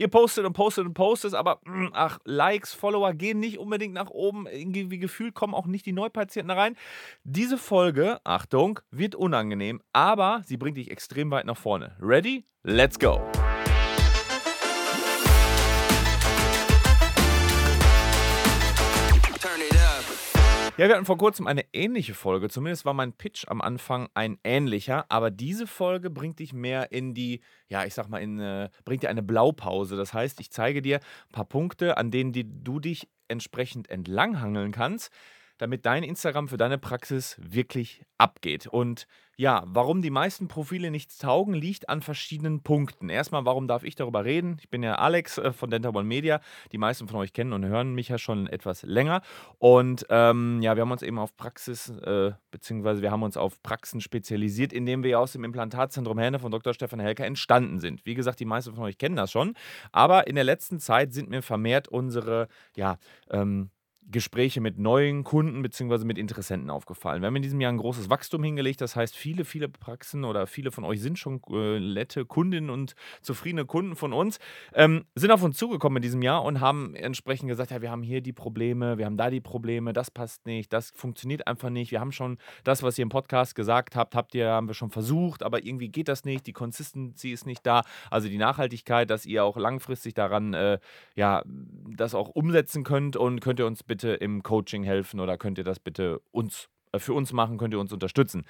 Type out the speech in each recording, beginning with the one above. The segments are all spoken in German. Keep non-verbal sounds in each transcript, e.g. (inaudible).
Ihr postet und postet und postet, aber mm, ach, Likes, Follower gehen nicht unbedingt nach oben. Irgendwie gefühlt kommen auch nicht die Neupatienten rein. Diese Folge, Achtung, wird unangenehm, aber sie bringt dich extrem weit nach vorne. Ready? Let's go! Ja, wir hatten vor kurzem eine ähnliche Folge. Zumindest war mein Pitch am Anfang ein ähnlicher. Aber diese Folge bringt dich mehr in die, ja, ich sag mal, in, äh, bringt dir eine Blaupause. Das heißt, ich zeige dir ein paar Punkte, an denen die, du dich entsprechend entlanghangeln kannst damit dein Instagram für deine Praxis wirklich abgeht. Und ja, warum die meisten Profile nichts taugen, liegt an verschiedenen Punkten. Erstmal, warum darf ich darüber reden? Ich bin ja Alex äh, von Dental One Media. Die meisten von euch kennen und hören mich ja schon etwas länger. Und ähm, ja, wir haben uns eben auf Praxis, äh, beziehungsweise wir haben uns auf Praxen spezialisiert, indem wir aus dem Implantatzentrum Herne von Dr. Stefan Helker entstanden sind. Wie gesagt, die meisten von euch kennen das schon. Aber in der letzten Zeit sind mir vermehrt unsere, ja, ähm, Gespräche mit neuen Kunden bzw. mit Interessenten aufgefallen. Wir haben in diesem Jahr ein großes Wachstum hingelegt. Das heißt, viele, viele Praxen oder viele von euch sind schon äh, nette Kundinnen und zufriedene Kunden von uns, ähm, sind auf uns zugekommen in diesem Jahr und haben entsprechend gesagt, ja, wir haben hier die Probleme, wir haben da die Probleme, das passt nicht, das funktioniert einfach nicht. Wir haben schon das, was ihr im Podcast gesagt habt, habt ihr, haben wir schon versucht, aber irgendwie geht das nicht, die Consistency ist nicht da. Also die Nachhaltigkeit, dass ihr auch langfristig daran, äh, ja, das auch umsetzen könnt und könnt ihr uns bitte bitte im Coaching helfen oder könnt ihr das bitte uns äh, für uns machen, könnt ihr uns unterstützen.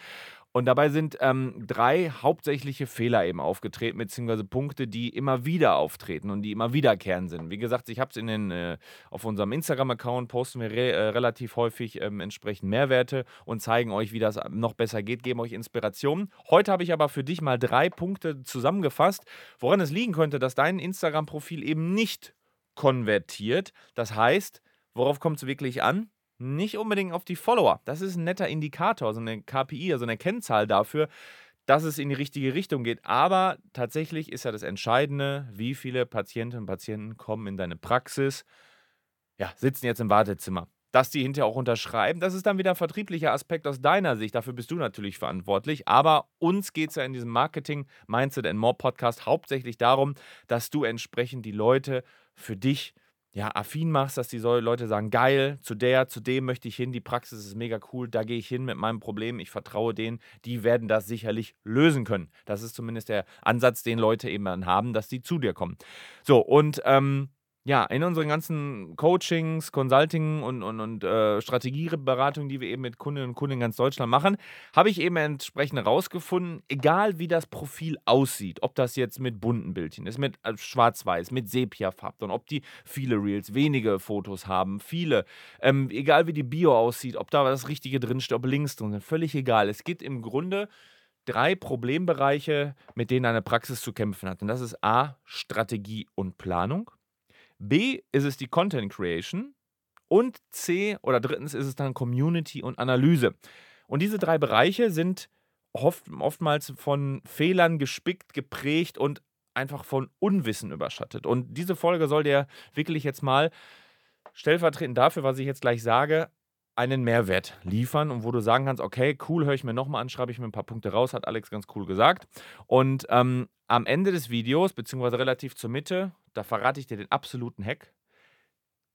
Und dabei sind ähm, drei hauptsächliche Fehler eben aufgetreten, beziehungsweise Punkte, die immer wieder auftreten und die immer wiederkehren sind. Wie gesagt, ich habe es äh, auf unserem Instagram-Account posten wir re äh, relativ häufig ähm, entsprechend Mehrwerte und zeigen euch, wie das noch besser geht, geben euch Inspirationen. Heute habe ich aber für dich mal drei Punkte zusammengefasst, woran es liegen könnte, dass dein Instagram-Profil eben nicht konvertiert. Das heißt, Worauf kommt es wirklich an? Nicht unbedingt auf die Follower. Das ist ein netter Indikator, so eine KPI, also eine Kennzahl dafür, dass es in die richtige Richtung geht. Aber tatsächlich ist ja das Entscheidende, wie viele Patientinnen und Patienten kommen in deine Praxis, ja, sitzen jetzt im Wartezimmer. Dass die hinterher auch unterschreiben, das ist dann wieder ein vertrieblicher Aspekt aus deiner Sicht. Dafür bist du natürlich verantwortlich. Aber uns geht es ja in diesem Marketing Mindset and More Podcast hauptsächlich darum, dass du entsprechend die Leute für dich ja, affin machst, dass die Leute sagen, geil, zu der, zu dem möchte ich hin, die Praxis ist mega cool, da gehe ich hin mit meinem Problem, ich vertraue denen, die werden das sicherlich lösen können. Das ist zumindest der Ansatz, den Leute eben dann haben, dass die zu dir kommen. So, und ähm, ja, in unseren ganzen Coachings, Consulting und, und, und äh, Strategieberatungen, die wir eben mit Kundinnen und Kunden in ganz Deutschland machen, habe ich eben entsprechend herausgefunden, egal wie das Profil aussieht, ob das jetzt mit bunten Bildchen ist, mit äh, schwarz-weiß, mit Sepia-Farben, ob die viele Reels, wenige Fotos haben, viele, ähm, egal wie die Bio aussieht, ob da das Richtige drinsteht, ob Links drin sind, völlig egal. Es geht im Grunde drei Problembereiche, mit denen eine Praxis zu kämpfen hat. Und das ist A, Strategie und Planung. B ist es die Content Creation und C oder drittens ist es dann Community und Analyse. Und diese drei Bereiche sind oft, oftmals von Fehlern gespickt, geprägt und einfach von Unwissen überschattet. Und diese Folge soll dir wirklich jetzt mal stellvertretend dafür, was ich jetzt gleich sage, einen Mehrwert liefern und wo du sagen kannst, okay, cool, höre ich mir nochmal an, schreibe ich mir ein paar Punkte raus, hat Alex ganz cool gesagt. Und ähm, am Ende des Videos, beziehungsweise relativ zur Mitte, da verrate ich dir den absoluten Hack,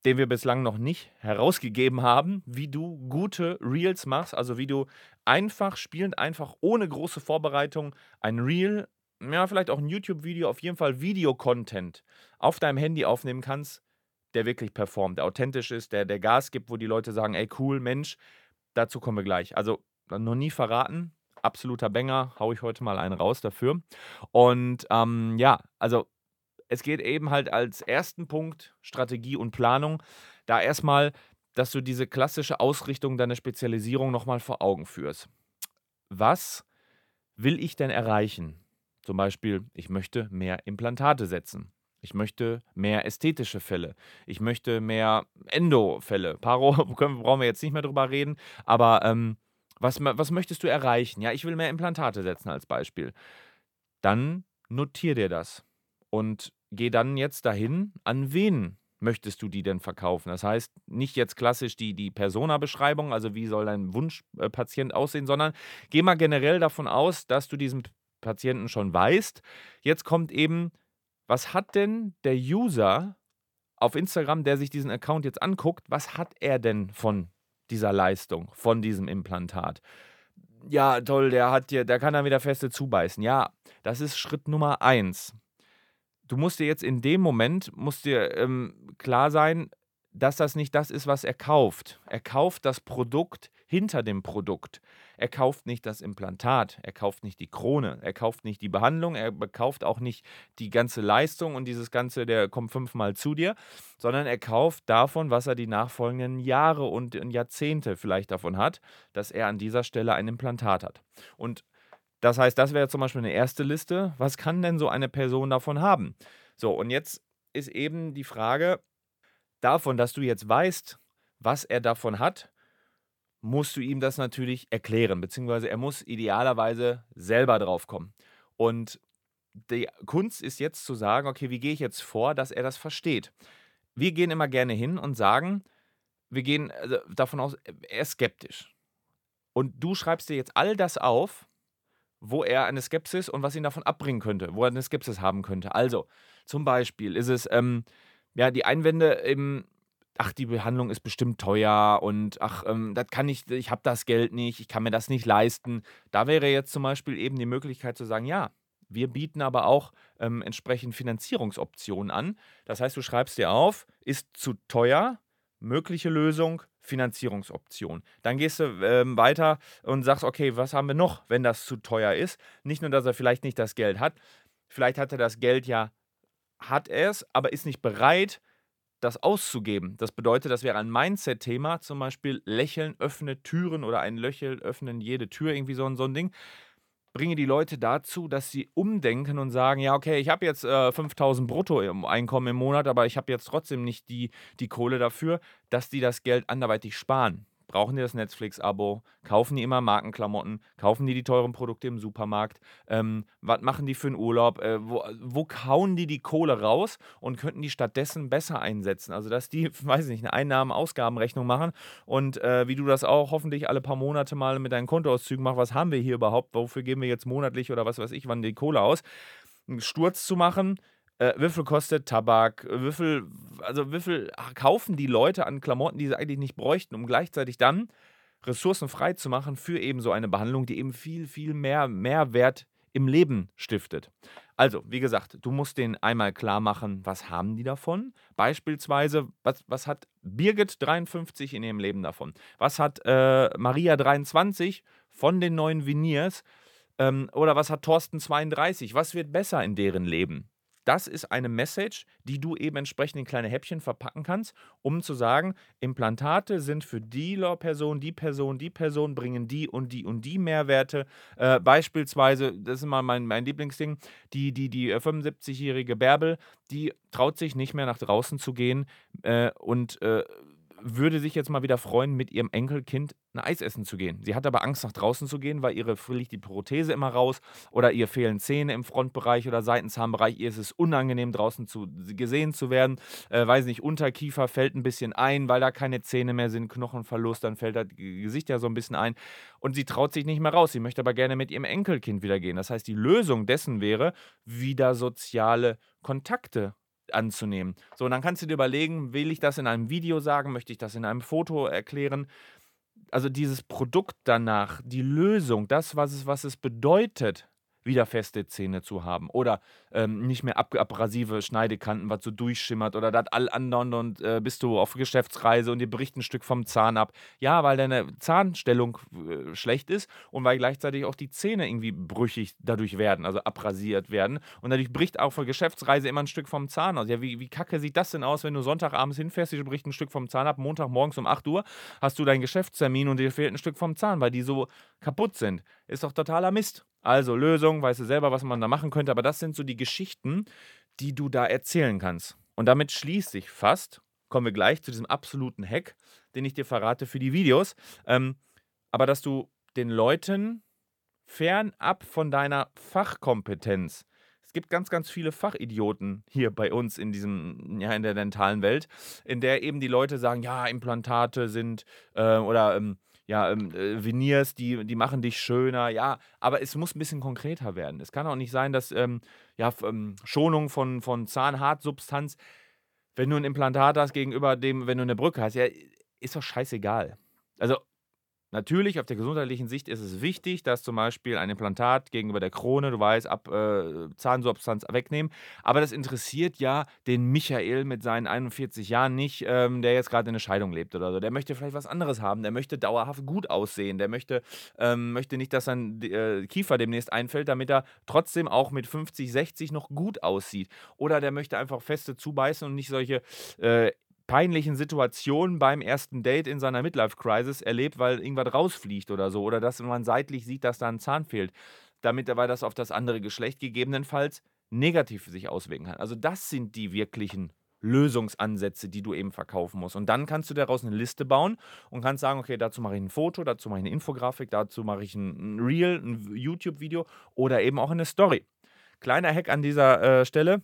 den wir bislang noch nicht herausgegeben haben, wie du gute Reels machst, also wie du einfach, spielend einfach, ohne große Vorbereitung, ein Reel, ja, vielleicht auch ein YouTube-Video, auf jeden Fall Videocontent auf deinem Handy aufnehmen kannst, der wirklich performt, der authentisch ist, der, der Gas gibt, wo die Leute sagen, ey, cool, Mensch, dazu kommen wir gleich. Also noch nie verraten, absoluter Banger, hau ich heute mal einen raus dafür. Und ähm, ja, also es geht eben halt als ersten Punkt Strategie und Planung, da erstmal, dass du diese klassische Ausrichtung deiner Spezialisierung nochmal vor Augen führst. Was will ich denn erreichen? Zum Beispiel, ich möchte mehr Implantate setzen. Ich möchte mehr ästhetische Fälle. Ich möchte mehr Endo-Fälle. Paro (laughs) brauchen wir jetzt nicht mehr drüber reden. Aber ähm, was, was möchtest du erreichen? Ja, ich will mehr Implantate setzen als Beispiel. Dann notier dir das und geh dann jetzt dahin, an wen möchtest du die denn verkaufen? Das heißt, nicht jetzt klassisch die, die Persona-Beschreibung, also wie soll dein Wunschpatient aussehen, sondern geh mal generell davon aus, dass du diesen Patienten schon weißt. Jetzt kommt eben was hat denn der User auf Instagram, der sich diesen Account jetzt anguckt, was hat er denn von dieser Leistung, von diesem Implantat? Ja, toll, der hat dir, der kann dann wieder feste zubeißen. Ja, das ist Schritt Nummer eins. Du musst dir jetzt in dem Moment, musst dir ähm, klar sein, dass das nicht das ist, was er kauft. Er kauft das Produkt hinter dem Produkt. Er kauft nicht das Implantat, er kauft nicht die Krone, er kauft nicht die Behandlung, er kauft auch nicht die ganze Leistung und dieses Ganze, der kommt fünfmal zu dir, sondern er kauft davon, was er die nachfolgenden Jahre und Jahrzehnte vielleicht davon hat, dass er an dieser Stelle ein Implantat hat. Und das heißt, das wäre zum Beispiel eine erste Liste. Was kann denn so eine Person davon haben? So, und jetzt ist eben die Frage davon, dass du jetzt weißt, was er davon hat, musst du ihm das natürlich erklären, beziehungsweise er muss idealerweise selber drauf kommen. Und die Kunst ist jetzt zu sagen, okay, wie gehe ich jetzt vor, dass er das versteht? Wir gehen immer gerne hin und sagen, wir gehen also davon aus, er ist skeptisch. Und du schreibst dir jetzt all das auf, wo er eine Skepsis und was ihn davon abbringen könnte, wo er eine Skepsis haben könnte. Also, zum Beispiel ist es, ähm, ja, die Einwände eben, ach, die Behandlung ist bestimmt teuer und ach, ähm, das kann ich, ich habe das Geld nicht, ich kann mir das nicht leisten. Da wäre jetzt zum Beispiel eben die Möglichkeit zu sagen, ja, wir bieten aber auch ähm, entsprechend Finanzierungsoptionen an. Das heißt, du schreibst dir auf, ist zu teuer, mögliche Lösung, Finanzierungsoption. Dann gehst du ähm, weiter und sagst, okay, was haben wir noch, wenn das zu teuer ist? Nicht nur, dass er vielleicht nicht das Geld hat, vielleicht hat er das Geld ja, hat er es, aber ist nicht bereit, das auszugeben. Das bedeutet, das wäre ein Mindset-Thema, zum Beispiel Lächeln öffnet Türen oder ein Lächeln öffnen jede Tür, irgendwie so ein, so ein Ding. Bringe die Leute dazu, dass sie umdenken und sagen, ja, okay, ich habe jetzt äh, 5000 Bruttoeinkommen im Monat, aber ich habe jetzt trotzdem nicht die, die Kohle dafür, dass die das Geld anderweitig sparen brauchen die das Netflix-Abo, kaufen die immer Markenklamotten, kaufen die die teuren Produkte im Supermarkt, ähm, was machen die für einen Urlaub, äh, wo, wo kauen die die Kohle raus und könnten die stattdessen besser einsetzen. Also, dass die, (laughs) weiß ich nicht, eine Einnahmen-Ausgabenrechnung machen und äh, wie du das auch hoffentlich alle paar Monate mal mit deinen Kontoauszügen machst, was haben wir hier überhaupt, wofür geben wir jetzt monatlich oder was weiß ich, wann die Kohle aus, einen Sturz zu machen, äh, wie viel kostet Tabak? Wie viel, also wie viel kaufen die Leute an Klamotten, die sie eigentlich nicht bräuchten, um gleichzeitig dann Ressourcen frei zu machen für eben so eine Behandlung, die eben viel, viel mehr Mehrwert im Leben stiftet. Also, wie gesagt, du musst denen einmal klar machen, was haben die davon? Beispielsweise, was, was hat Birgit 53 in ihrem Leben davon? Was hat äh, Maria 23 von den neuen Veneers? Ähm, oder was hat Thorsten 32? Was wird besser in deren Leben? Das ist eine Message, die du eben entsprechend in kleine Häppchen verpacken kannst, um zu sagen, Implantate sind für die Person, die Person, die Person, bringen die und die und die Mehrwerte. Äh, beispielsweise, das ist immer mein, mein Lieblingsding, die, die, die 75-jährige äh, Bärbel, die traut sich nicht mehr nach draußen zu gehen äh, und äh, würde sich jetzt mal wieder freuen, mit ihrem Enkelkind ein Eis essen zu gehen. Sie hat aber Angst, nach draußen zu gehen, weil ihre fliegt die Prothese immer raus oder ihr fehlen Zähne im Frontbereich oder Seitenzahnbereich. Ihr ist es unangenehm, draußen zu, gesehen zu werden. Äh, weiß nicht, Unterkiefer fällt ein bisschen ein, weil da keine Zähne mehr sind, Knochenverlust, dann fällt das Gesicht ja so ein bisschen ein. Und sie traut sich nicht mehr raus. Sie möchte aber gerne mit ihrem Enkelkind wieder gehen. Das heißt, die Lösung dessen wäre, wieder soziale Kontakte anzunehmen. So, und dann kannst du dir überlegen, will ich das in einem Video sagen, möchte ich das in einem Foto erklären? Also dieses Produkt danach, die Lösung, das, was es, was es bedeutet, wieder feste Zähne zu haben. Oder ähm, nicht mehr ab abrasive Schneidekanten, was so durchschimmert. Oder das all andern und äh, bist du auf Geschäftsreise und dir bricht ein Stück vom Zahn ab. Ja, weil deine Zahnstellung äh, schlecht ist und weil gleichzeitig auch die Zähne irgendwie brüchig dadurch werden, also abrasiert werden. Und dadurch bricht auch für Geschäftsreise immer ein Stück vom Zahn aus. Ja, wie, wie kacke sieht das denn aus, wenn du Sonntagabends hinfährst, dir bricht ein Stück vom Zahn ab, Montagmorgens um 8 Uhr hast du deinen Geschäftstermin und dir fehlt ein Stück vom Zahn, weil die so kaputt sind. Ist doch totaler Mist. Also Lösung, weißt du selber, was man da machen könnte, aber das sind so die Geschichten, die du da erzählen kannst. Und damit schließt sich fast, kommen wir gleich zu diesem absoluten Hack, den ich dir verrate für die Videos, ähm, aber dass du den Leuten fernab von deiner Fachkompetenz es gibt ganz, ganz viele Fachidioten hier bei uns in diesem, ja, in der dentalen Welt, in der eben die Leute sagen, ja, Implantate sind äh, oder ähm, ja, ähm, äh, Veneers, die, die machen dich schöner, ja, aber es muss ein bisschen konkreter werden. Es kann auch nicht sein, dass ähm, ja, ähm, Schonung von, von Zahnhartsubstanz, wenn du ein Implantat hast gegenüber dem, wenn du eine Brücke hast, ja, ist doch scheißegal. Also Natürlich, auf der gesundheitlichen Sicht ist es wichtig, dass zum Beispiel ein Implantat gegenüber der Krone, du weißt, ab äh, Zahnsubstanz wegnehmen. Aber das interessiert ja den Michael mit seinen 41 Jahren nicht, ähm, der jetzt gerade in einer Scheidung lebt oder so. Der möchte vielleicht was anderes haben. Der möchte dauerhaft gut aussehen. Der möchte, ähm, möchte nicht, dass sein äh, Kiefer demnächst einfällt, damit er trotzdem auch mit 50, 60 noch gut aussieht. Oder der möchte einfach feste zubeißen und nicht solche äh, peinlichen Situationen beim ersten Date in seiner Midlife-Crisis erlebt, weil irgendwas rausfliegt oder so. Oder dass man seitlich sieht, dass da ein Zahn fehlt. Damit aber das auf das andere Geschlecht gegebenenfalls negativ sich auswirken kann. Also das sind die wirklichen Lösungsansätze, die du eben verkaufen musst. Und dann kannst du daraus eine Liste bauen und kannst sagen, okay, dazu mache ich ein Foto, dazu mache ich eine Infografik, dazu mache ich ein Reel, ein YouTube-Video oder eben auch eine Story. Kleiner Hack an dieser äh, Stelle.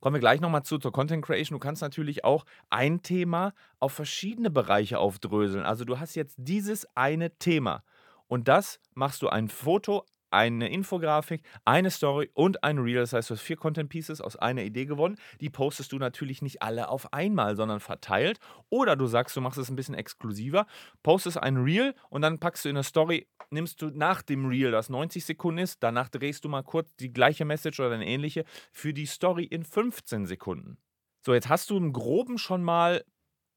Kommen wir gleich nochmal zu zur Content Creation. Du kannst natürlich auch ein Thema auf verschiedene Bereiche aufdröseln. Also du hast jetzt dieses eine Thema und das machst du ein Foto eine Infografik, eine Story und ein Reel. Das heißt, du hast vier Content Pieces aus einer Idee gewonnen. Die postest du natürlich nicht alle auf einmal, sondern verteilt. Oder du sagst, du machst es ein bisschen exklusiver, postest ein Reel und dann packst du in eine Story, nimmst du nach dem Reel, das 90 Sekunden ist, danach drehst du mal kurz die gleiche Message oder eine ähnliche für die Story in 15 Sekunden. So, jetzt hast du im Groben schon mal,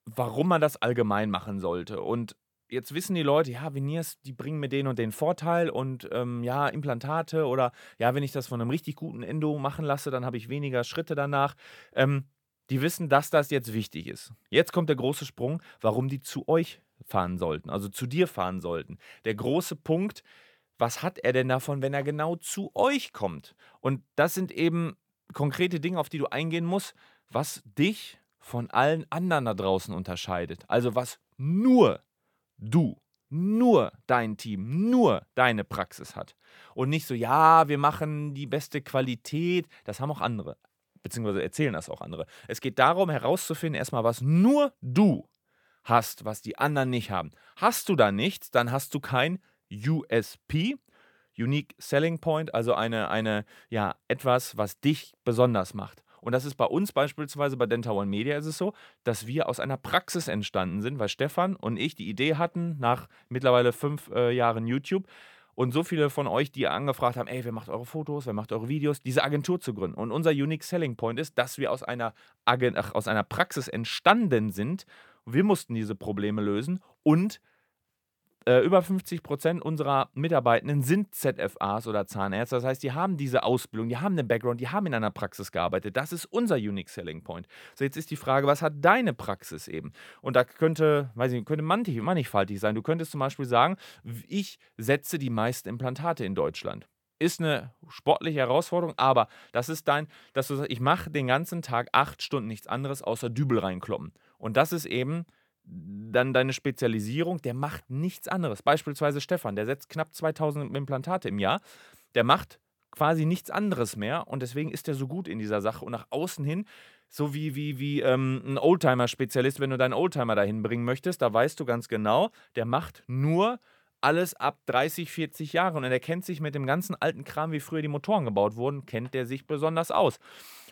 warum man das allgemein machen sollte. Und jetzt wissen die Leute, ja, Veneers, die bringen mir den und den Vorteil und ähm, ja, Implantate oder ja, wenn ich das von einem richtig guten Endo machen lasse, dann habe ich weniger Schritte danach. Ähm, die wissen, dass das jetzt wichtig ist. Jetzt kommt der große Sprung, warum die zu euch fahren sollten, also zu dir fahren sollten. Der große Punkt, was hat er denn davon, wenn er genau zu euch kommt? Und das sind eben konkrete Dinge, auf die du eingehen musst, was dich von allen anderen da draußen unterscheidet. Also was nur du, nur dein Team, nur deine Praxis hat. Und nicht so, ja, wir machen die beste Qualität, das haben auch andere, beziehungsweise erzählen das auch andere. Es geht darum herauszufinden, erstmal, was nur du hast, was die anderen nicht haben. Hast du da nichts, dann hast du kein USP, Unique Selling Point, also eine, eine, ja, etwas, was dich besonders macht. Und das ist bei uns beispielsweise bei Dental One Media ist es so, dass wir aus einer Praxis entstanden sind, weil Stefan und ich die Idee hatten, nach mittlerweile fünf äh, Jahren YouTube, und so viele von euch, die angefragt haben, ey, wer macht eure Fotos, wer macht eure Videos, diese Agentur zu gründen. Und unser Unique Selling Point ist, dass wir aus einer, Agent, ach, aus einer Praxis entstanden sind. Wir mussten diese Probleme lösen und äh, über 50 Prozent unserer Mitarbeitenden sind ZFAs oder Zahnärzte. Das heißt, die haben diese Ausbildung, die haben den Background, die haben in einer Praxis gearbeitet. Das ist unser Unique Selling Point. So, jetzt ist die Frage, was hat deine Praxis eben? Und da könnte, weiß ich nicht, könnte mannigfaltig sein. Du könntest zum Beispiel sagen, ich setze die meisten Implantate in Deutschland ist eine sportliche Herausforderung, aber das ist dein, dass du sagst, ich mache den ganzen Tag acht Stunden nichts anderes außer Dübel reinkloppen. Und das ist eben dann deine Spezialisierung, der macht nichts anderes. Beispielsweise Stefan, der setzt knapp 2000 Implantate im Jahr. Der macht quasi nichts anderes mehr und deswegen ist er so gut in dieser Sache und nach außen hin, so wie, wie, wie ähm, ein Oldtimer-Spezialist, wenn du deinen Oldtimer dahin bringen möchtest, da weißt du ganz genau, der macht nur alles ab 30, 40 Jahre und er kennt sich mit dem ganzen alten Kram, wie früher die Motoren gebaut wurden, kennt der sich besonders aus.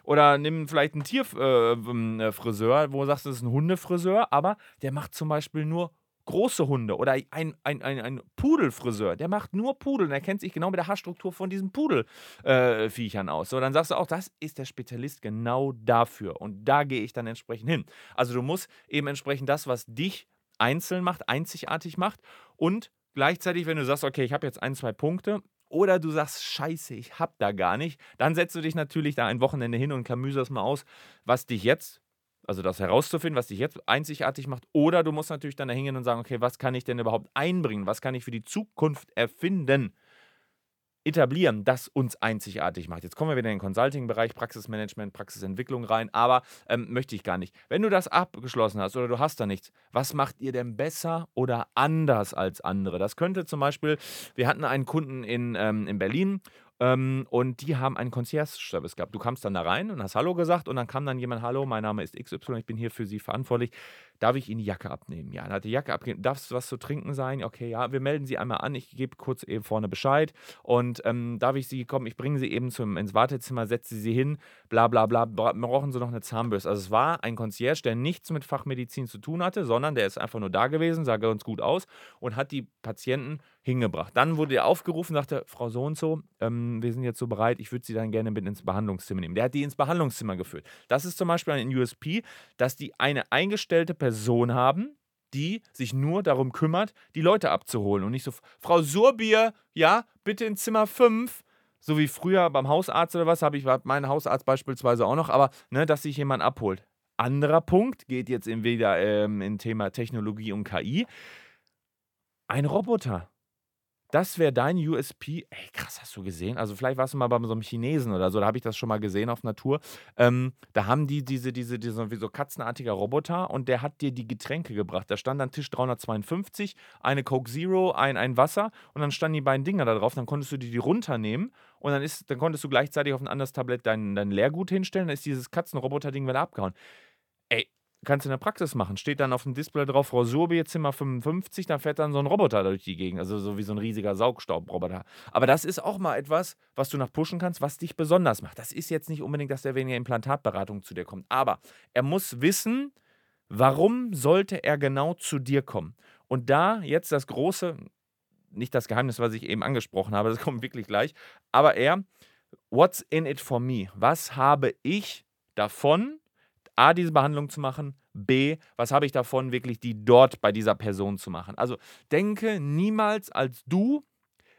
Oder nimm vielleicht einen Tierfriseur, äh, wo du sagst, das ist ein Hundefriseur, aber der macht zum Beispiel nur große Hunde oder ein, ein, ein, ein Pudelfriseur, der macht nur Pudel und er kennt sich genau mit der Haarstruktur von diesen Pudelviechern äh, aus. So, dann sagst du auch, das ist der Spezialist genau dafür und da gehe ich dann entsprechend hin. Also du musst eben entsprechend das, was dich einzeln macht, einzigartig macht und gleichzeitig, wenn du sagst, okay, ich habe jetzt ein, zwei Punkte, oder du sagst, scheiße, ich hab da gar nicht. Dann setzt du dich natürlich da ein Wochenende hin und klamüserst mal aus, was dich jetzt, also das herauszufinden, was dich jetzt einzigartig macht. Oder du musst natürlich dann da hingehen und sagen, okay, was kann ich denn überhaupt einbringen? Was kann ich für die Zukunft erfinden? Etablieren, das uns einzigartig macht. Jetzt kommen wir wieder in den Consulting-Bereich, Praxismanagement, Praxisentwicklung rein, aber ähm, möchte ich gar nicht. Wenn du das abgeschlossen hast oder du hast da nichts, was macht ihr denn besser oder anders als andere? Das könnte zum Beispiel, wir hatten einen Kunden in, ähm, in Berlin, Ähm, und die haben einen Concierge-Service gehabt. Du kamst dann da rein und hast Hallo gesagt und dann kam dann jemand, Hallo, mein Name ist XY, ich bin hier für Sie verantwortlich. Darf ich Ihnen die Jacke abnehmen? Ja, dann hat die Jacke abgegeben. Darf es was zu trinken sein? Okay, ja, wir melden Sie einmal an. Ich gebe kurz eben vorne Bescheid. Und ähm, darf ich Sie kommen? Ich bringe Sie eben zum, ins Wartezimmer, setze Sie hin, bla bla bla. Brauchen Sie noch eine Zahnbürste? Also, es war ein Concierge, der nichts mit Fachmedizin zu tun hatte, sondern der ist einfach nur da gewesen, sah ganz gut aus und hat die Patienten hingebracht. Dann wurde er aufgerufen, sagte, Frau so und so, ähm, wir sind jetzt so bereit, ich würde Sie dann gerne mit ins Behandlungszimmer nehmen. Der hat die ins Behandlungszimmer geführt. Das ist zum Beispiel ein USP, dass die eine eingestellte Person haben, die sich nur darum kümmert, die Leute abzuholen und nicht so, Frau Surbier, ja, bitte in Zimmer 5, so wie früher beim Hausarzt oder was, habe ich meinen Hausarzt beispielsweise auch noch, aber ne, dass sich jemand abholt. Anderer Punkt geht jetzt wieder ähm, in Thema Technologie und KI. Ein Roboter. Das wäre dein USP. Ey, krass, hast du gesehen? Also, vielleicht warst du mal bei so einem Chinesen oder so, da habe ich das schon mal gesehen auf Natur. Ähm, da haben die diese, diese, diese so katzenartiger Roboter und der hat dir die Getränke gebracht. Da stand dann Tisch 352, eine Coke Zero, ein, ein Wasser und dann standen die beiden Dinger da drauf. Dann konntest du die, die runternehmen und dann, ist, dann konntest du gleichzeitig auf ein anderes Tablett dein, dein Leergut hinstellen. Dann ist dieses Katzenroboter-Ding wieder abgehauen. Kannst du in der Praxis machen. Steht dann auf dem Display drauf, Frau Surbi, Zimmer 55, dann fährt dann so ein Roboter durch die Gegend. Also so wie so ein riesiger Saugstaubroboter. Aber das ist auch mal etwas, was du nach pushen kannst, was dich besonders macht. Das ist jetzt nicht unbedingt, dass der weniger Implantatberatung zu dir kommt. Aber er muss wissen, warum sollte er genau zu dir kommen. Und da jetzt das große, nicht das Geheimnis, was ich eben angesprochen habe, (laughs) das kommt wirklich gleich, aber er, what's in it for me? Was habe ich davon, A, diese Behandlung zu machen, B, was habe ich davon, wirklich die dort bei dieser Person zu machen. Also denke niemals als du,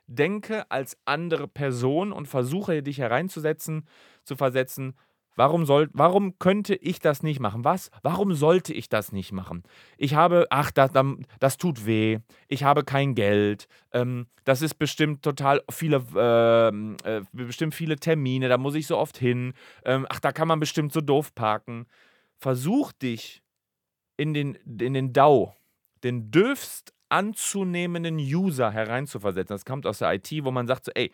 denke als andere Person und versuche dich hereinzusetzen, zu versetzen, Warum, soll, warum könnte ich das nicht machen? Was? Warum sollte ich das nicht machen? Ich habe, ach, das, das tut weh. Ich habe kein Geld. Ähm, das ist bestimmt total viele, ähm, äh, bestimmt viele Termine. Da muss ich so oft hin. Ähm, ach, da kann man bestimmt so doof parken versuch dich in den, in den DAO, den dürfst anzunehmenden User hereinzuversetzen. Das kommt aus der IT, wo man sagt so, ey,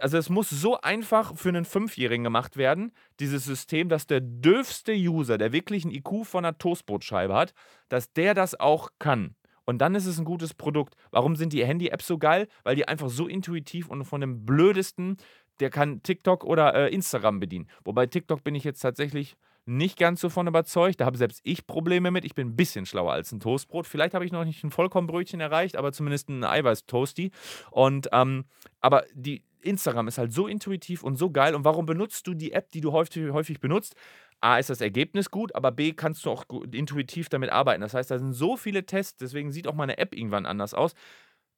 also es muss so einfach für einen Fünfjährigen gemacht werden, dieses System, dass der dürfste User, der wirklich ein IQ von einer Toastbrotscheibe hat, dass der das auch kann. Und dann ist es ein gutes Produkt. Warum sind die Handy-Apps so geil? Weil die einfach so intuitiv und von dem blödesten, der kann TikTok oder äh, Instagram bedienen. Wobei TikTok bin ich jetzt tatsächlich nicht ganz so von überzeugt. Da habe selbst ich Probleme mit. Ich bin ein bisschen schlauer als ein Toastbrot. Vielleicht habe ich noch nicht ein Vollkornbrötchen erreicht, aber zumindest ein Eiweiß-Toasty. Und, ähm, aber die Instagram ist halt so intuitiv und so geil. Und warum benutzt du die App, die du häufig, häufig benutzt? A, ist das Ergebnis gut, aber B, kannst du auch intuitiv damit arbeiten. Das heißt, da sind so viele Tests, deswegen sieht auch meine App irgendwann anders aus,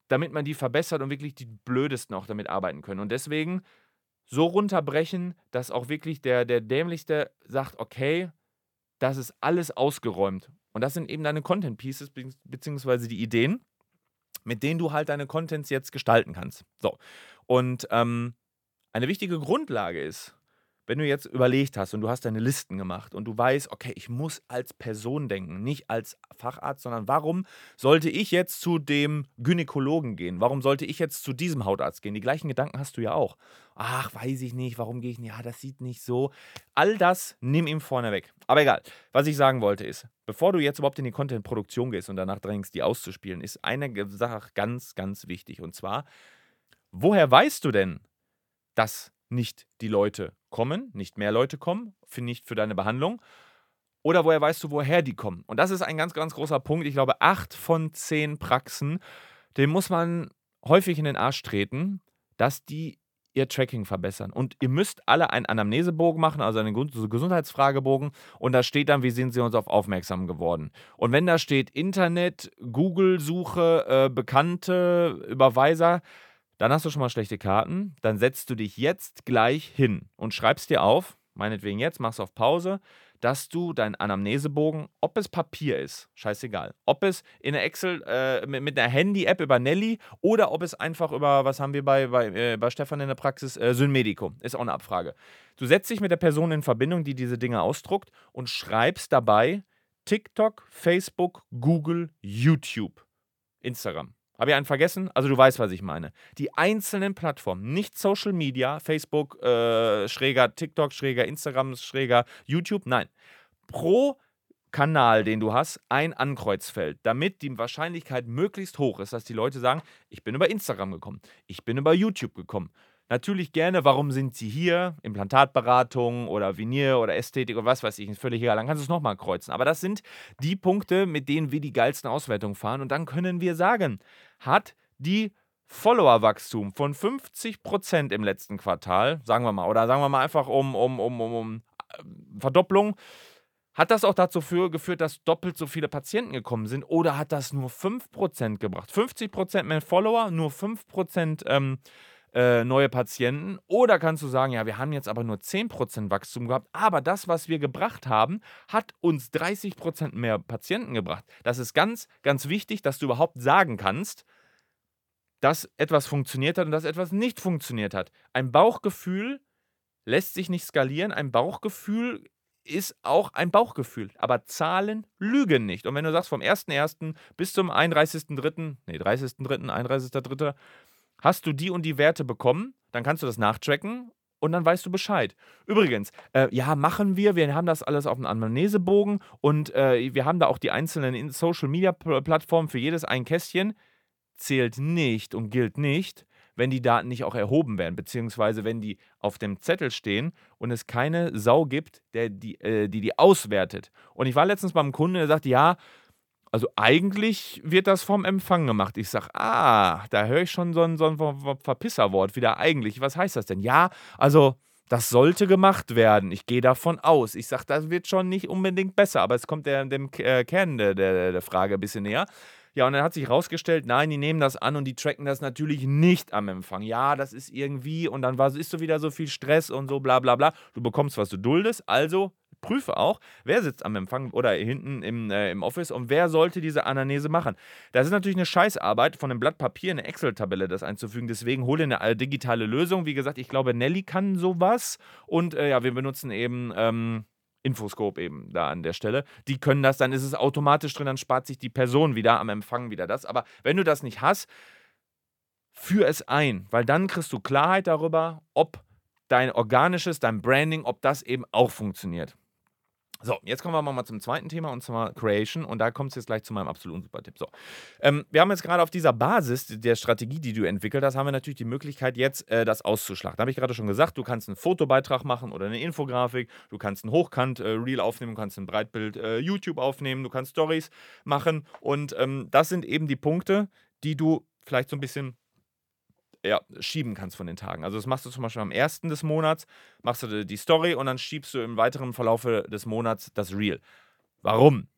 damit man die verbessert und wirklich die Blödesten auch damit arbeiten können. Und deswegen so runterbrechen, dass auch wirklich der, der Dämlichste sagt, okay, das ist alles ausgeräumt. Und das sind eben deine Content Pieces, beziehungsweise die Ideen, mit denen du halt deine Contents jetzt gestalten kannst. So. Und ähm, eine wichtige Grundlage ist, wenn du jetzt überlegt hast und du hast deine Listen gemacht und du weißt, okay, ich muss als Person denken, nicht als Facharzt, sondern warum sollte ich jetzt zu dem Gynäkologen gehen? Warum sollte ich jetzt zu diesem Hautarzt gehen? Die gleichen Gedanken hast du ja auch. Ach, weiß ich nicht, warum gehe ich nicht? Ja, das sieht nicht so. All das nimm ihm vorne weg. Aber egal. Was ich sagen wollte ist, bevor du jetzt überhaupt in die Content-Produktion gehst und danach drängst, die auszuspielen, ist eine Sache ganz, ganz wichtig. Und zwar, woher weißt du denn, dass nicht die Leute kommen, nicht mehr Leute kommen, für nicht für deine Behandlung. Oder woher weißt du, woher die kommen? Und das ist ein ganz, ganz großer Punkt. Ich glaube, acht von zehn Praxen, dem muss man häufig in den Arsch treten, dass die ihr Tracking verbessern. Und ihr müsst alle einen Anamnesebogen machen, also einen Gesundheitsfragebogen. Und da steht dann, wie sind sie uns auf aufmerksam geworden. Und wenn da steht Internet, Google-Suche, äh, Bekannte, Überweiser, dann hast du schon mal schlechte Karten. Dann setzt du dich jetzt gleich hin und schreibst dir auf, meinetwegen jetzt, machst auf Pause, dass du deinen Anamnesebogen, ob es Papier ist, scheißegal, ob es in der Excel äh, mit, mit, einer Handy-App über Nelly oder ob es einfach über, was haben wir bei, bei, äh, bei Stefan in der Praxis, äh, Synmedico, ist auch eine Abfrage. Du setzt dich mit der Person in Verbindung, die diese Dinge ausdruckt und schreibst dabei TikTok, Facebook, Google, YouTube, Instagram. Habe ich einen vergessen? Also du weißt, was ich meine. Die einzelnen Plattformen, nicht Social Media, Facebook, äh, Schräger, TikTok, Schräger, Instagram, Schräger, YouTube, nein. Pro Kanal, den du hast, ein Ankreuzfeld, damit die Wahrscheinlichkeit möglichst hoch ist, dass die Leute sagen, ich bin über Instagram gekommen, ich bin über YouTube gekommen. Natürlich gerne, warum sind sie hier? Implantatberatung oder Venier oder Ästhetik oder was weiß ich, ist völlig egal. Dann kannst du es nochmal kreuzen. Aber das sind die Punkte, mit denen wir die geilsten Auswertungen fahren. Und dann können wir sagen, hat die Followerwachstum von 50% im letzten Quartal, sagen wir mal, oder sagen wir mal einfach um, um, um, um, um äh, Verdopplung, hat das auch dazu geführt, dass doppelt so viele Patienten gekommen sind oder hat das nur 5% gebracht? 50% mehr Follower, nur 5% ähm, äh, neue Patienten. Oder kannst du sagen, ja, wir haben jetzt aber nur 10% Wachstum gehabt, aber das, was wir gebracht haben, hat uns 30% mehr Patienten gebracht. Das ist ganz, ganz wichtig, dass du überhaupt sagen kannst, dass etwas funktioniert hat und dass etwas nicht funktioniert hat. Ein Bauchgefühl lässt sich nicht skalieren. Ein Bauchgefühl ist auch ein Bauchgefühl. Aber Zahlen lügen nicht. Und wenn du sagst, vom 1.1. bis zum 31.3., nee, 30.3., 31.3., hast du die und die Werte bekommen, dann kannst du das nachtracken und dann weißt du Bescheid. Übrigens, äh, ja, machen wir. Wir haben das alles auf einem Anamnesebogen und äh, wir haben da auch die einzelnen Social Media Plattformen für jedes ein Kästchen. Zählt nicht und gilt nicht, wenn die Daten nicht auch erhoben werden, beziehungsweise wenn die auf dem Zettel stehen und es keine Sau gibt, der die, äh, die die auswertet. Und ich war letztens beim Kunden, der sagte, ja, also eigentlich wird das vom Empfang gemacht. Ich sage, ah, da höre ich schon so ein, so ein Verpisserwort wieder eigentlich. Was heißt das denn? Ja, also das sollte gemacht werden. Ich gehe davon aus. Ich sage, das wird schon nicht unbedingt besser, aber es kommt der, dem äh, Kern der, der, der Frage ein bisschen näher. Ja, und dann hat sich herausgestellt, nein, die nehmen das an und die tracken das natürlich nicht am Empfang. Ja, das ist irgendwie und dann war, ist so wieder so viel Stress und so bla bla bla. Du bekommst, was du duldest, also prüfe auch, wer sitzt am Empfang oder hinten im, äh, im Office und wer sollte diese Anamnese machen. Das ist natürlich eine Scheißarbeit, von einem Blatt Papier eine Excel-Tabelle das einzufügen. Deswegen hole eine digitale Lösung. Wie gesagt, ich glaube, Nelly kann sowas und äh, ja, wir benutzen eben. Ähm, Infoscope eben da an der Stelle. Die können das, dann ist es automatisch drin, dann spart sich die Person wieder am Empfang wieder das. Aber wenn du das nicht hast, führ es ein, weil dann kriegst du Klarheit darüber, ob dein organisches, dein Branding, ob das eben auch funktioniert. So, jetzt kommen wir mal zum zweiten Thema und zwar Creation und da kommt es jetzt gleich zu meinem absoluten Super-Tipp. So, ähm, wir haben jetzt gerade auf dieser Basis der Strategie, die du entwickelt hast, haben wir natürlich die Möglichkeit jetzt äh, das auszuschlachten. Habe ich gerade schon gesagt, du kannst einen Fotobeitrag machen oder eine Infografik, du kannst ein Hochkant-Reel äh, aufnehmen, du kannst ein Breitbild äh, YouTube aufnehmen, du kannst Stories machen und ähm, das sind eben die Punkte, die du vielleicht so ein bisschen ja, schieben kannst von den Tagen. Also das machst du zum Beispiel am ersten des Monats, machst du die Story und dann schiebst du im weiteren Verlauf des Monats das Reel. Warum?